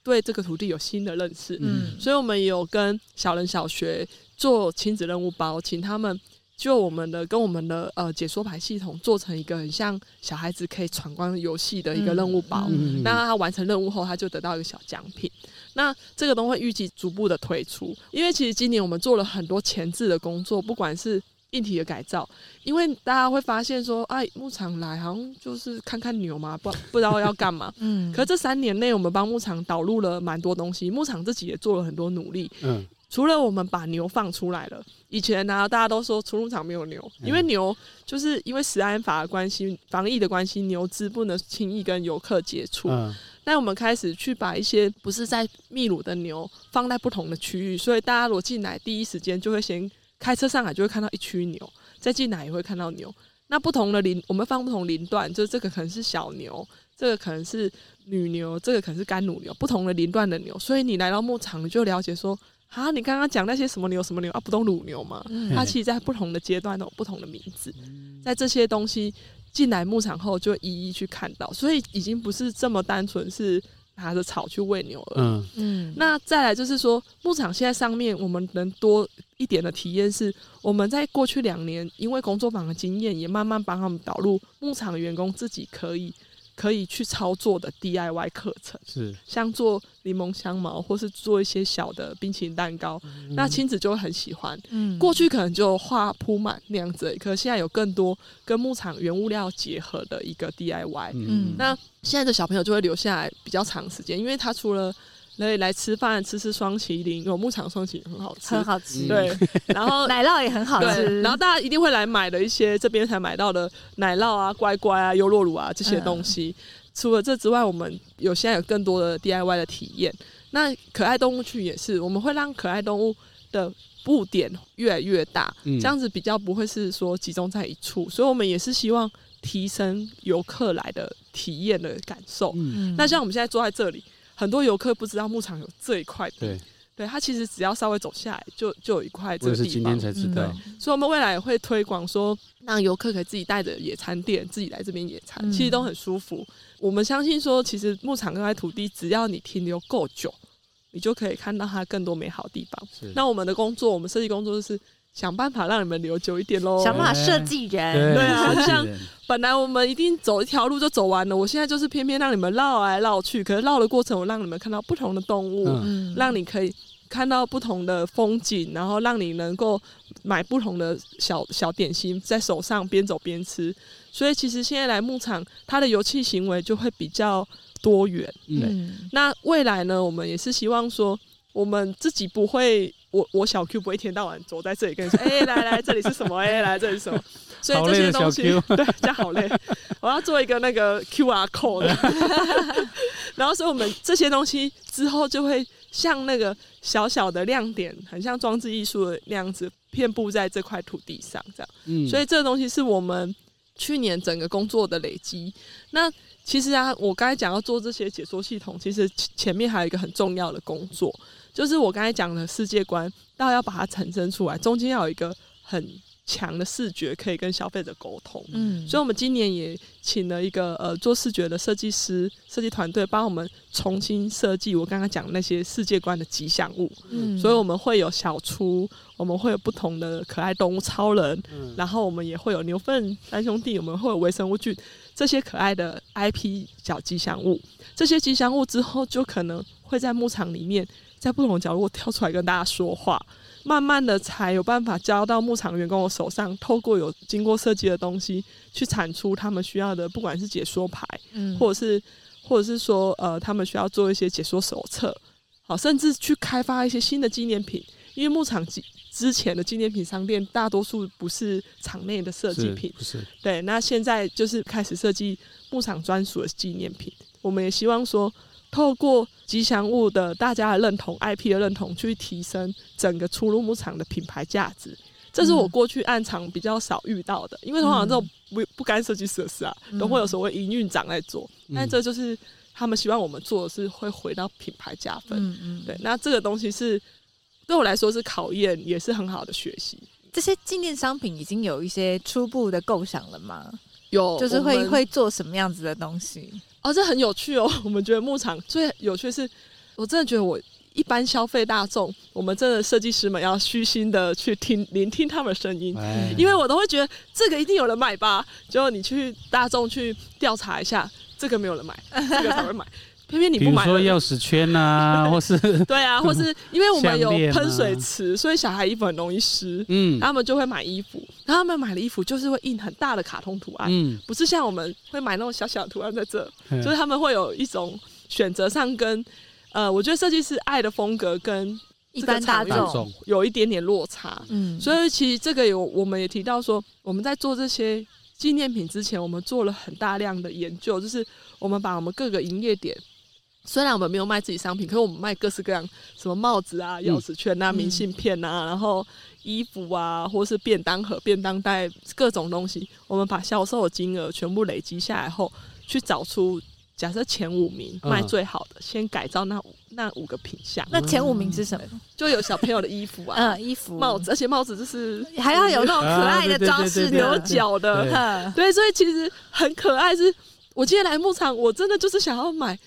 对这个土地有新的认识。嗯，所以我们有跟小人小学做亲子任务包，请他们。就我们的跟我们的呃解说牌系统做成一个很像小孩子可以闯关游戏的一个任务包，嗯嗯、那他完成任务后，他就得到一个小奖品。那这个都会预计逐步的推出，因为其实今年我们做了很多前置的工作，不管是硬体的改造，因为大家会发现说，哎，牧场来好像就是看看牛嘛，不不知道要干嘛。嗯。可这三年内，我们帮牧场导入了蛮多东西，牧场自己也做了很多努力。嗯。除了我们把牛放出来了，以前呢、啊，大家都说出牧场没有牛，因为牛就是因为食安法的关系、防疫的关系，牛只不能轻易跟游客接触。嗯，那我们开始去把一些不是在秘鲁的牛放在不同的区域，所以大家如果进来第一时间就会先开车上来，就会看到一区牛，再进来也会看到牛。那不同的林，我们放不同林段，就这个可能是小牛，这个可能是女牛，这个可能是干乳牛，不同的林段的牛，所以你来到牧场，你就了解说。啊，你刚刚讲那些什么牛什么牛啊，不都乳牛吗？嗯、它其实，在不同的阶段都有不同的名字，嗯、在这些东西进来牧场后，就一一去看到，所以已经不是这么单纯是拿着草去喂牛了。嗯嗯。那再来就是说，牧场现在上面我们能多一点的体验是，我们在过去两年因为工作坊的经验，也慢慢帮他们导入牧场员工自己可以。可以去操作的 DIY 课程是，像做柠檬香茅，或是做一些小的冰淇淋蛋糕，嗯、那亲子就会很喜欢。嗯，过去可能就画铺满那样子，可是现在有更多跟牧场原物料结合的一个 DIY。嗯，那现在的小朋友就会留下来比较长时间，因为他除了来来吃饭，吃吃双麒麟，有牧场双淇淋很好吃，很好吃。对，然后 *laughs* 奶酪也很好吃，然后大家一定会来买的一些这边才买到的奶酪啊、乖乖啊、优酪乳啊这些东西。嗯、除了这之外，我们有现在有更多的 DIY 的体验。那可爱动物区也是，我们会让可爱动物的布点越来越大，嗯、这样子比较不会是说集中在一处。所以，我们也是希望提升游客来的体验的感受。嗯、那像我们现在坐在这里。很多游客不知道牧场有这一块地，对，对他其实只要稍微走下来就，就就有一块这个地方。我是今天才知道，嗯、所以我们未来也会推广说，让游客可以自己带着野餐垫，自己来这边野餐，其实都很舒服。嗯、我们相信说，其实牧场这块土地，只要你停留够久，你就可以看到它更多美好的地方。是那我们的工作，我们设计工作就是。想办法让你们留久一点喽！想办法设计人，对啊，像本来我们一定走一条路就走完了，我现在就是偏偏让你们绕来绕去。可是绕的过程，我让你们看到不同的动物，嗯、让你可以看到不同的风景，然后让你能够买不同的小小点心在手上边走边吃。所以其实现在来牧场，它的游憩行为就会比较多元。对，嗯、那未来呢，我们也是希望说，我们自己不会。我我小 Q 不会一天到晚走在这里跟你说，哎、欸，来来，这里是什么？哎、欸，来这里是什么？所以这些东西，*laughs* 对，这样好累。我要做一个那个 QR code，*laughs* 然后所以我们这些东西之后就会像那个小小的亮点，很像装置艺术的那样子，遍布在这块土地上，这样。嗯。所以这个东西是我们去年整个工作的累积。那其实啊，我刚才讲要做这些解说系统，其实前面还有一个很重要的工作。就是我刚才讲的世界观，到要把它产生出来，中间要有一个很强的视觉，可以跟消费者沟通。嗯，所以我们今年也请了一个呃做视觉的设计师设计团队，帮我们重新设计我刚刚讲的那些世界观的吉祥物。嗯，所以我们会有小猪，我们会有不同的可爱动物超人，嗯，然后我们也会有牛粪三兄弟，我们会有微生物菌这些可爱的 IP 小吉祥物。这些吉祥物之后就可能会在牧场里面。在不同的角落跳出来跟大家说话，慢慢的才有办法交到牧场员工的手上，透过有经过设计的东西去产出他们需要的，不管是解说牌，嗯，或者是或者是说呃，他们需要做一些解说手册，好，甚至去开发一些新的纪念品，因为牧场之前的纪念品商店大多数不是场内的设计品，是，是对，那现在就是开始设计牧场专属的纪念品，我们也希望说。透过吉祥物的大家的认同、IP 的认同，去提升整个初鹿牧场的品牌价值，这是我过去案场比较少遇到的。因为通常这种不不干设计师的事啊，都会有所谓营运长在做。但这就是他们希望我们做的是会回到品牌加分。嗯嗯，对。那这个东西是对我来说是考验，也是很好的学习。这些纪念商品已经有一些初步的构想了吗？有，就是会会做什么样子的东西？哦，这很有趣哦。我们觉得牧场最有趣是，我真的觉得我一般消费大众，我们真的设计师们要虚心的去听、聆听他们的声音，哎、因为我都会觉得这个一定有人买吧。结果你去大众去调查一下，这个没有人买，这个才会买。偏偏你不买，比如说钥匙圈啊，*laughs* 或是对啊，或是 *laughs* 因为我们有喷水池，啊、所以小孩衣服很容易湿，嗯，他们就会买衣服，然后他们买的衣服就是会印很大的卡通图案，嗯，不是像我们会买那种小小的图案在这，嗯、所以他们会有一种选择上跟呃，我觉得设计师爱的风格跟一般大众。有一点点落差，嗯，所以其实这个有我们也提到说，我们在做这些纪念品之前，我们做了很大量的研究，就是我们把我们各个营业点。虽然我们没有卖自己商品，可是我们卖各式各样，什么帽子啊、钥匙圈啊、嗯、明信片啊，然后衣服啊，或是便当盒、便当袋，各种东西，我们把销售的金额全部累积下来后，去找出假设前五名卖最好的，嗯、先改造那五那五个品相。那前五名是什么？就有小朋友的衣服啊，*laughs* 嗯，衣服、帽子，而且帽子就是还要有那种可爱的装饰，牛角的，对，所以其实很可爱是。是我今天来牧场，我真的就是想要买。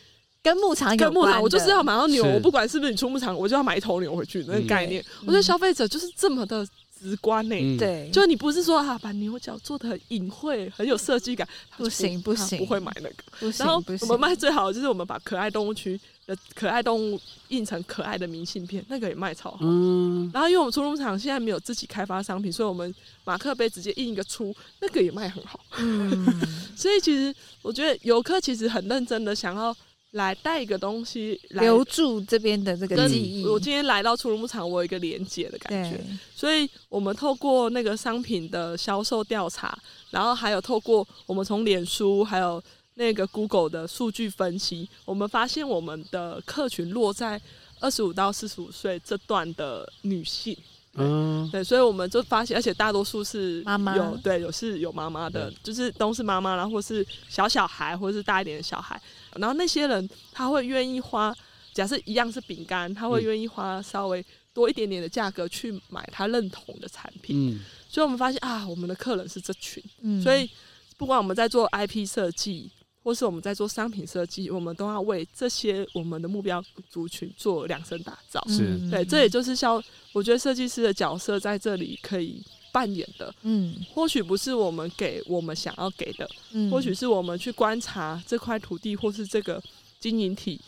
跟牧场有关，跟牧场，我就是要买到牛，我不管是不是你出牧场，我就要买一头牛回去那个概念。我觉得消费者就是这么的直观呢，对，就你不是说啊，把牛角做的很隐晦，很有设计感，不行不行，不会买那个。然后我们卖最好的就是我们把可爱动物区的可爱动物印成可爱的明信片，那个也卖超好。嗯，然后因为我们初鹿牧场现在没有自己开发商品，所以我们马克杯直接印一个出，那个也卖很好。嗯，*laughs* 所以其实我觉得游客其实很认真的想要。来带一个东西留住这边的这个记忆。我今天来到出入牧场，我有一个连接的感觉，所以我们透过那个商品的销售调查，然后还有透过我们从脸书还有那个 Google 的数据分析，我们发现我们的客群落在二十五到四十五岁这段的女性。嗯，对，所以我们就发现，而且大多数是妈妈，有对有是有妈妈的，就是都是妈妈，然后或是小小孩，或是大一点的小孩，然后那些人他会愿意花，假设一样是饼干，他会愿意花稍微多一点点的价格去买他认同的产品。嗯，所以我们发现啊，我们的客人是这群，嗯，所以不管我们在做 IP 设计。或是我们在做商品设计，我们都要为这些我们的目标族群做量身打造。是对，这也就是像我觉得设计师的角色在这里可以扮演的。嗯，或许不是我们给我们想要给的，嗯，或许是我们去观察这块土地或是这个经营体。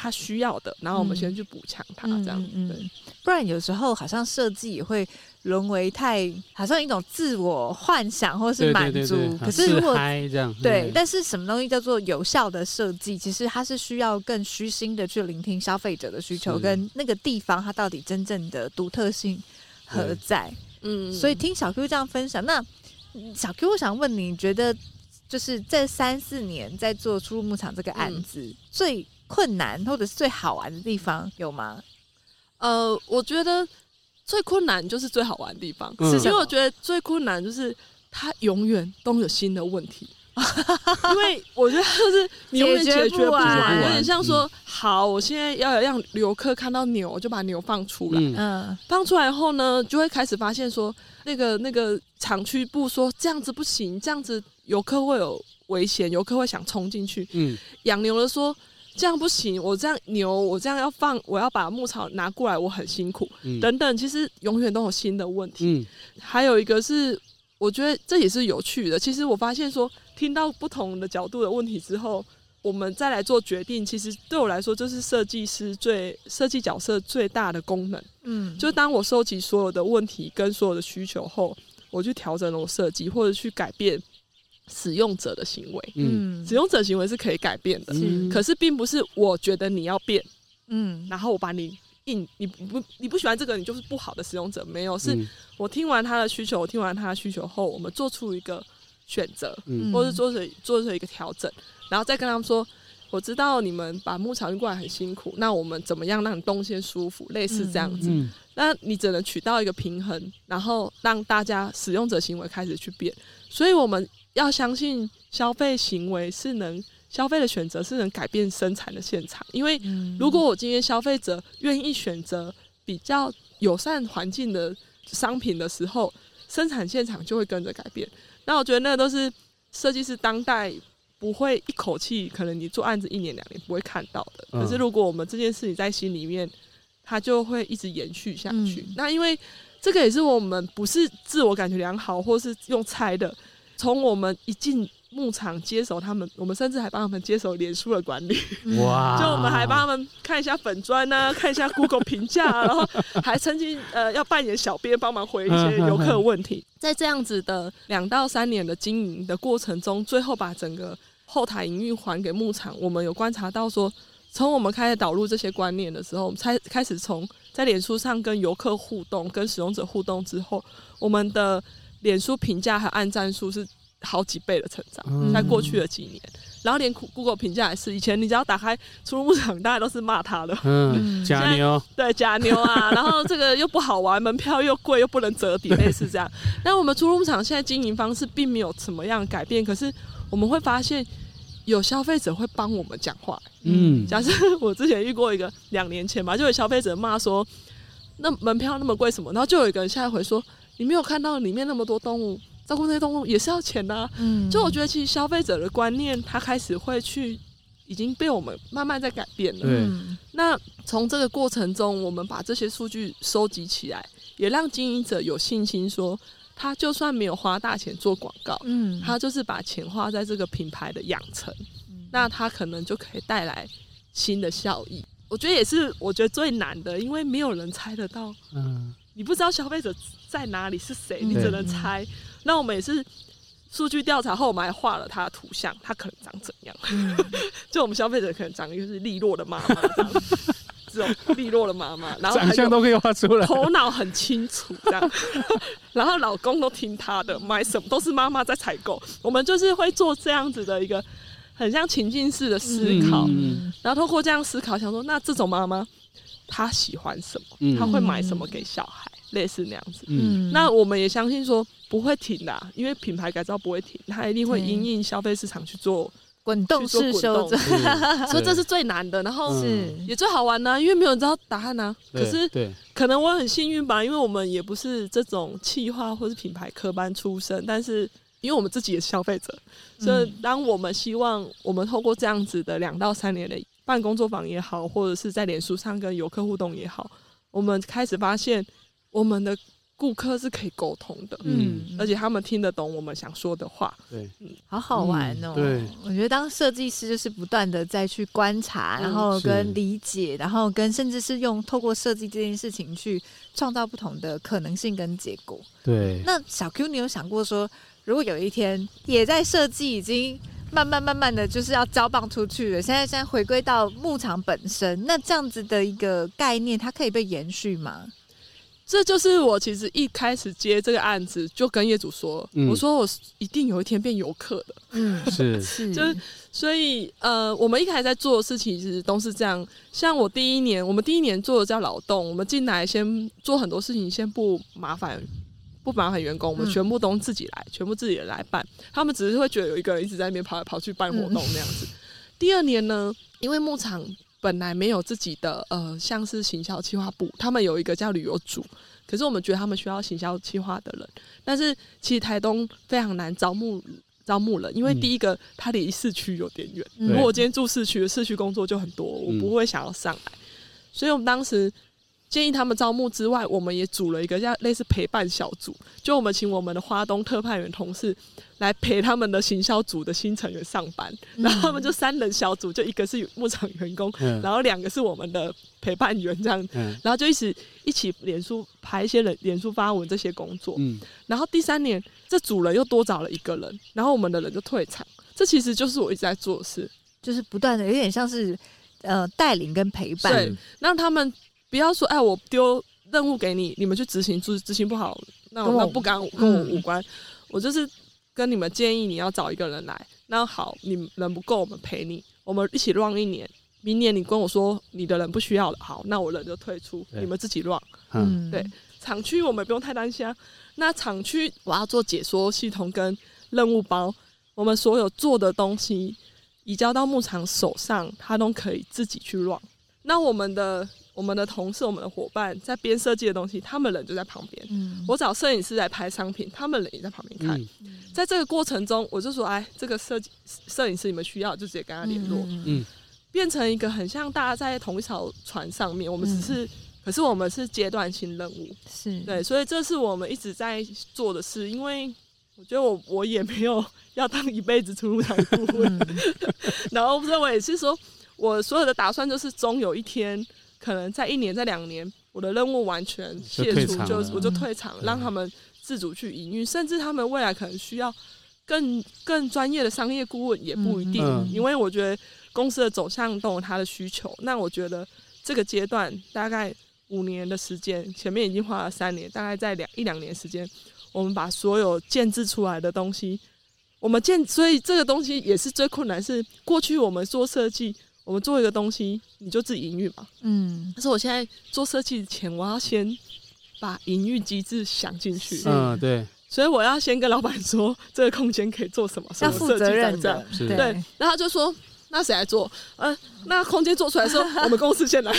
他需要的，然后我们先去补强它，这样，嗯嗯，对。不然有时候好像设计也会沦为太，好像一种自我幻想或是满足。可是如果这样，对，但是什么东西叫做有效的设计？其实它是需要更虚心的去聆听消费者的需求，跟那个地方它到底真正的独特性何在？嗯，所以听小 Q 这样分享，那小 Q，我想问你，你觉得就是这三四年在做出入牧场这个案子、嗯、最。困难或者是最好玩的地方有吗？呃，我觉得最困难就是最好玩的地方，是、嗯、因为我觉得最困难就是它永远都有新的问题，*laughs* 因为我觉得就是你永远解决不完，有点像说，好，我现在要让游客看到牛，我就把牛放出来，嗯，放出来后呢，就会开始发现说，那个那个厂区部说这样子不行，这样子游客会有危险，游客会想冲进去，嗯，养牛的说。这样不行，我这样牛，我这样要放，我要把牧草拿过来，我很辛苦，嗯、等等，其实永远都有新的问题。嗯、还有一个是，我觉得这也是有趣的。其实我发现说，听到不同的角度的问题之后，我们再来做决定，其实对我来说，就是设计师最设计角色最大的功能。嗯，就当我收集所有的问题跟所有的需求后，我去调整我设计，或者去改变。使用者的行为，嗯，使用者行为是可以改变的，嗯，可是并不是我觉得你要变，嗯，然后我把你硬，你不你不喜欢这个，你就是不好的使用者，没有，是我听完他的需求，我听完他的需求后，我们做出一个选择，嗯，或是做出做出一个调整，然后再跟他们说，我知道你们把牧场运过来很辛苦，那我们怎么样让你动线舒服，类似这样子，嗯，那你只能取到一个平衡，然后让大家使用者行为开始去变，所以我们。要相信消费行为是能消费的选择是能改变生产的现场，因为如果我今天消费者愿意选择比较友善环境的商品的时候，生产现场就会跟着改变。那我觉得那都是设计师当代不会一口气，可能你做案子一年两年不会看到的。可是如果我们这件事情在心里面，它就会一直延续下去。那因为这个也是我们不是自我感觉良好，或是用猜的。从我们一进牧场接手他们，我们甚至还帮他们接手脸书的管理。哇！*laughs* 就我们还帮他们看一下粉砖啊，*laughs* 看一下 Google 评价啊，然后还曾经呃要扮演小编帮忙回一些游客问题。在这样子的两到三年的经营的过程中，最后把整个后台营运还给牧场。我们有观察到说，从我们开始导入这些观念的时候，我们才开始从在脸书上跟游客互动、跟使用者互动之后，我们的。脸书评价和按赞数是好几倍的成长，嗯、在过去的几年，然后连 Google 评价也是，以前你只要打开出入牧场，大家都是骂他的，嗯，假牛，对，假牛啊，然后这个又不好玩，门票又贵，又不能折抵，类似这样。那我们出入牧场现在经营方式并没有怎么样改变，可是我们会发现有消费者会帮我们讲话，嗯，假设我之前遇过一个两年前吧，就有消费者骂说，那门票那么贵什么，然后就有一个人下一回说。你没有看到里面那么多动物，照顾那些动物也是要钱的啊。嗯，就我觉得其实消费者的观念，他开始会去，已经被我们慢慢在改变了。嗯，那从这个过程中，我们把这些数据收集起来，也让经营者有信心说，他就算没有花大钱做广告，嗯，他就是把钱花在这个品牌的养成，那他可能就可以带来新的效益。我觉得也是，我觉得最难的，因为没有人猜得到。嗯。你不知道消费者在哪里是谁，你只能猜。那我们也是数据调查后，我们还画了他的图像，他可能长怎样？嗯、*laughs* 就我们消费者可能长一个是利落的妈妈这样，这种利落的妈妈，然后长相都可以画出来，头脑很清楚这样，*laughs* 然后老公都听他的，买什么都是妈妈在采购。我们就是会做这样子的一个很像情境式的思考，嗯、然后透过这样思考，想说那这种妈妈她喜欢什么？他会买什么给小孩？类似那样子，嗯，那我们也相信说不会停的，因为品牌改造不会停，它一定会因应消费市场去做滚动式修正，*laughs* 所以这是最难的，然后是。也最好玩呢，因为没有人知道答案呢。可是，可能我很幸运吧，因为我们也不是这种企划或是品牌科班出身，但是因为我们自己也是消费者，所以当我们希望我们透过这样子的两到三年的办工作坊也好，或者是在脸书上跟游客互动也好，我们开始发现。我们的顾客是可以沟通的，嗯，而且他们听得懂我们想说的话，对，嗯，好好玩哦。对，我觉得当设计师就是不断的再去观察，然后跟理解，然后跟甚至是用透过设计这件事情去创造不同的可能性跟结果。对，那小 Q，你有想过说，如果有一天也在设计已经慢慢慢慢的就是要交棒出去了，现在现在回归到牧场本身，那这样子的一个概念，它可以被延续吗？这就是我其实一开始接这个案子就跟业主说，嗯、我说我一定有一天变游客的，嗯，是，就是所以呃，我们一开始在做的事情其实都是这样。像我第一年，我们第一年做的叫劳动，我们进来先做很多事情，先不麻烦不麻烦员工，我们全部都自己来，嗯、全部自己人来办。他们只是会觉得有一个人一直在那边跑来跑去办活动那样子。嗯、第二年呢，因为牧场。本来没有自己的呃，像是行销企划部，他们有一个叫旅游组，可是我们觉得他们需要行销企划的人，但是其实台东非常难招募招募人，因为第一个它离市区有点远，嗯、如果我今天住市区，市区工作就很多，我不会想要上来，嗯、所以我们当时。建议他们招募之外，我们也组了一个叫类似陪伴小组，就我们请我们的花东特派员同事来陪他们的行销组的新成员上班，嗯、然后他们就三人小组，就一个是牧场员工，嗯、然后两个是我们的陪伴员这样，嗯、然后就一起一起脸书拍一些人脸书发文这些工作，嗯、然后第三年这组人又多找了一个人，然后我们的人就退场，这其实就是我一直在做的事，就是不断的有点像是呃带领跟陪伴，对，让他们。不要说哎，我丢任务给你，你们去执行，执执行不好，那我那不干跟我无关。嗯、我就是跟你们建议，你要找一个人来。那好，你人不够，我们陪你，我们一起 run 一年。明年你跟我说你的人不需要了，好，那我人就退出，你们自己 run。嗯，对，厂区我们不用太担心啊。那厂区我要做解说系统跟任务包，我们所有做的东西移交到牧场手上，他都可以自己去 run。那我们的。我们的同事、我们的伙伴在编设计的东西，他们人就在旁边。嗯、我找摄影师来拍商品，他们人也在旁边看。嗯、在这个过程中，我就说：“哎，这个设计摄影师你们需要，就直接跟他联络。嗯”嗯，变成一个很像大家在同一条船上面。我们只是，嗯、可是我们是阶段性任务。是对，所以这是我们一直在做的事。因为我觉得我我也没有要当一辈子出入场顾问，嗯、*laughs* 然后所以我也是说，我所有的打算就是终有一天。可能在一年、在两年，我的任务完全卸除，就我就退场，让他们自主去营运，甚至他们未来可能需要更更专业的商业顾问也不一定，因为我觉得公司的走向都有他的需求。那我觉得这个阶段大概五年的时间，前面已经花了三年，大概在两一两年时间，我们把所有建制出来的东西，我们建，所以这个东西也是最困难，是过去我们做设计。我们做一个东西，你就自己营运嘛。嗯，但是我现在做设计前，我要先把营运机制想进去。嗯，对。所以我要先跟老板说，这个空间可以做什么，要负责任这样。对。然后他就说，那谁来做？嗯，那空间做出来的时候，*laughs* 我们公司先来。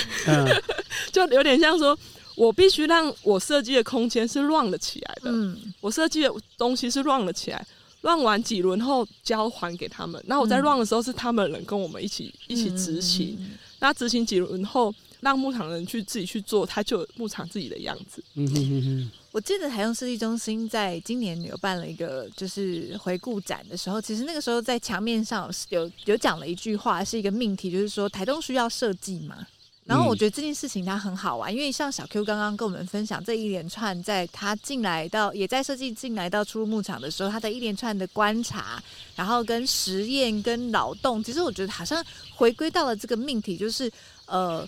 *laughs* 就有点像说，我必须让我设计的空间是 run 得起来的。嗯，我设计的东西是 run 得起来。Run 完几轮后交还给他们，那我在 run 的时候是他们人跟我们一起、嗯、一起执行，嗯、那执行几轮后让牧场人去自己去做，他就有牧场自己的样子。嗯哼哼哼。我记得台东设计中心在今年有办了一个就是回顾展的时候，其实那个时候在墙面上有有讲了一句话，是一个命题，就是说台东需要设计吗？然后我觉得这件事情它很好玩，因为像小 Q 刚刚跟我们分享这一连串，在他进来到也在设计进来到出入牧场的时候，他的一连串的观察，然后跟实验跟劳动，其实我觉得好像回归到了这个命题，就是呃。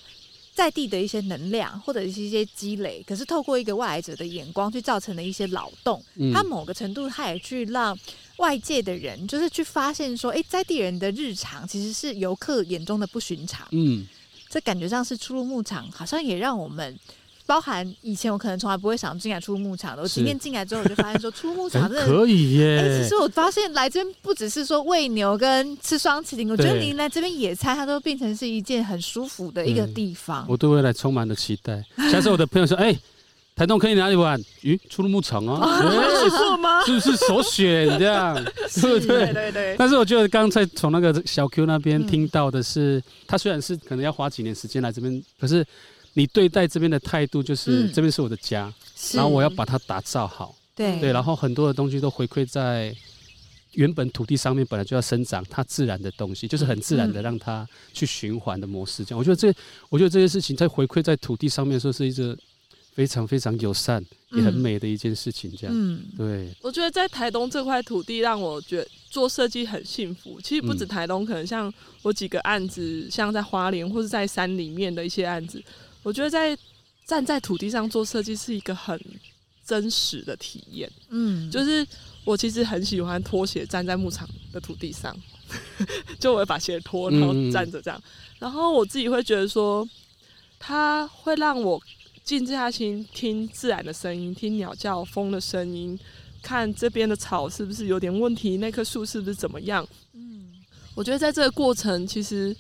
在地的一些能量或者是一些积累，可是透过一个外来者的眼光去造成的一些劳动，他、某个程度，他也去让外界的人就是去发现说，哎、欸，在地人的日常其实是游客眼中的不寻常。嗯，这感觉上是出入牧场，好像也让我们。包含以前我可能从来不会想进来出入牧场的，我今天进来之后我就发现说出入牧 *laughs* 场真的可以耶。欸，其实我发现来这边不只是说喂牛跟吃双麒麟，我觉得你来这边野餐，它都变成是一件很舒服的一个地方。我对未来充满了期待。下次我的朋友说：“哎，台东可以哪里玩？咦，出入牧场啊？*laughs* 是错吗？是不是首选这样？*laughs* 对不对？对对。但是我觉得刚才从那个小 Q 那边听到的是，他虽然是可能要花几年时间来这边，可是。你对待这边的态度就是，这边是我的家，嗯、然后我要把它打造好。对对，然后很多的东西都回馈在原本土地上面，本来就要生长它自然的东西，就是很自然的让它去循环的模式。这样，我觉得这，我觉得这些事情在回馈在土地上面，说是一个非常非常友善也很美的一件事情。这样，嗯，对。我觉得在台东这块土地，让我觉得做设计很幸福。其实不止台东，可能像我几个案子，像在花莲或者在山里面的一些案子。我觉得在站在土地上做设计是一个很真实的体验。嗯，就是我其实很喜欢拖鞋站在牧场的土地上，*laughs* 就我会把鞋脱，然后站着这样。然后我自己会觉得说，它会让我静下心听自然的声音，听鸟叫、风的声音，看这边的草是不是有点问题，那棵树是不是怎么样。嗯，我觉得在这个过程其实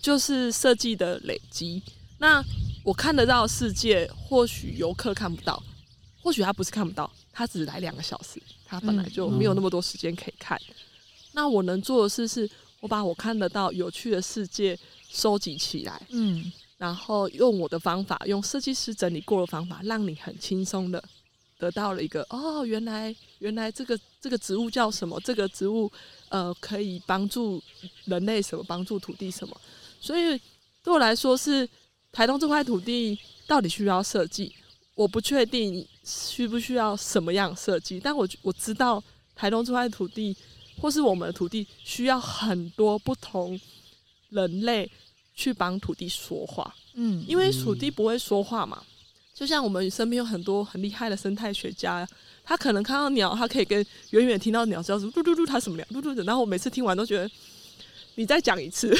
就是设计的累积。那我看得到世界，或许游客看不到，或许他不是看不到，他只来两个小时，他本来就没有那么多时间可以看。嗯、那我能做的事是，我把我看得到有趣的世界收集起来，嗯，然后用我的方法，用设计师整理过的方法，让你很轻松的得到了一个哦，原来原来这个这个植物叫什么？这个植物呃可以帮助人类什么？帮助土地什么？所以对我来说是。台东这块土地到底需要设计？我不确定需不需要什么样设计，但我我知道台东这块土地或是我们的土地需要很多不同人类去帮土地说话。嗯，因为土地不会说话嘛，就像我们身边有很多很厉害的生态学家，他可能看到鸟，他可以跟远远听到鸟叫说嘟嘟嘟，它什么鸟嘟嘟的。然后我每次听完都觉得你再讲一次，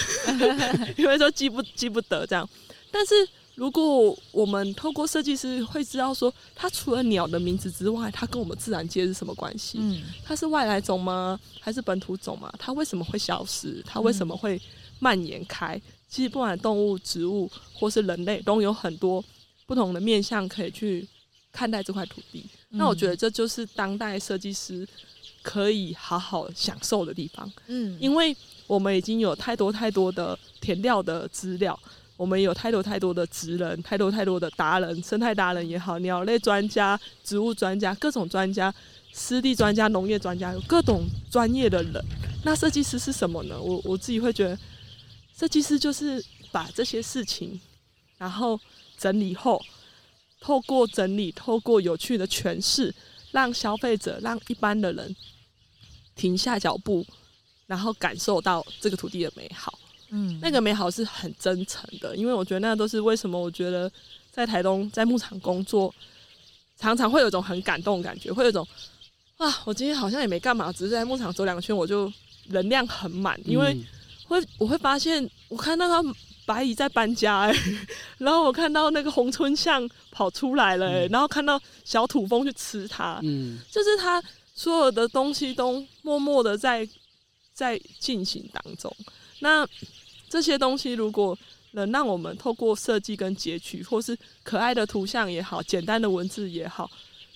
*laughs* 因为说记不记不得这样。但是，如果我们透过设计师会知道说，它除了鸟的名字之外，它跟我们自然界是什么关系？嗯，它是外来种吗？还是本土种吗？它为什么会消失？它为什么会蔓延开？其实，不管动物、植物或是人类，都有很多不同的面向可以去看待这块土地。那我觉得这就是当代设计师可以好好享受的地方。嗯，因为我们已经有太多太多的填料的资料。我们有太多太多的职人，太多太多的达人，生态达人也好，鸟类专家、植物专家，各种专家，湿地专家、农业专家，有各种专业的人。那设计师是什么呢？我我自己会觉得，设计师就是把这些事情，然后整理后，透过整理，透过有趣的诠释，让消费者，让一般的人停下脚步，然后感受到这个土地的美好。嗯，那个美好是很真诚的，因为我觉得那都是为什么？我觉得在台东在牧场工作，常常会有一种很感动的感觉，会有一种啊，我今天好像也没干嘛，只是在牧场走两圈，我就能量很满，因为会我会发现，我看到他白蚁在搬家哎、欸，*laughs* 然后我看到那个红春象跑出来了、欸，然后看到小土蜂去吃它，嗯，就是它所有的东西都默默的在在进行当中，那。这些东西如果能让我们透过设计跟截取，或是可爱的图像也好，简单的文字也好，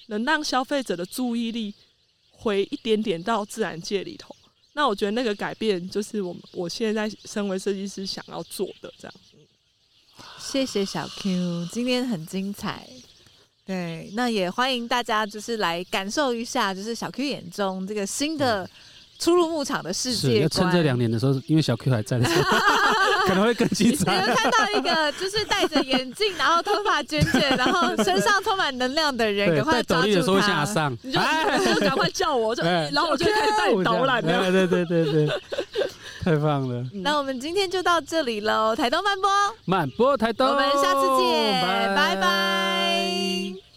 能让消费者的注意力回一点点到自然界里头，那我觉得那个改变就是我我现在身为设计师想要做的这样。谢谢小 Q，今天很精彩。对，那也欢迎大家就是来感受一下，就是小 Q 眼中这个新的。初入牧场的世界，要趁这两年的时候，因为小 Q 还在的时候。*laughs* 可能会更精彩。你们看到一个就是戴着眼镜，然后头发卷卷，然后身上充满能量的人，赶快抓住他。下上，你就赶快叫我，就 *laughs* 然后我就开始带你导览。对对对对对，太棒了。那我们今天就到这里喽，台东慢播，慢播台东，我们下次见，拜拜。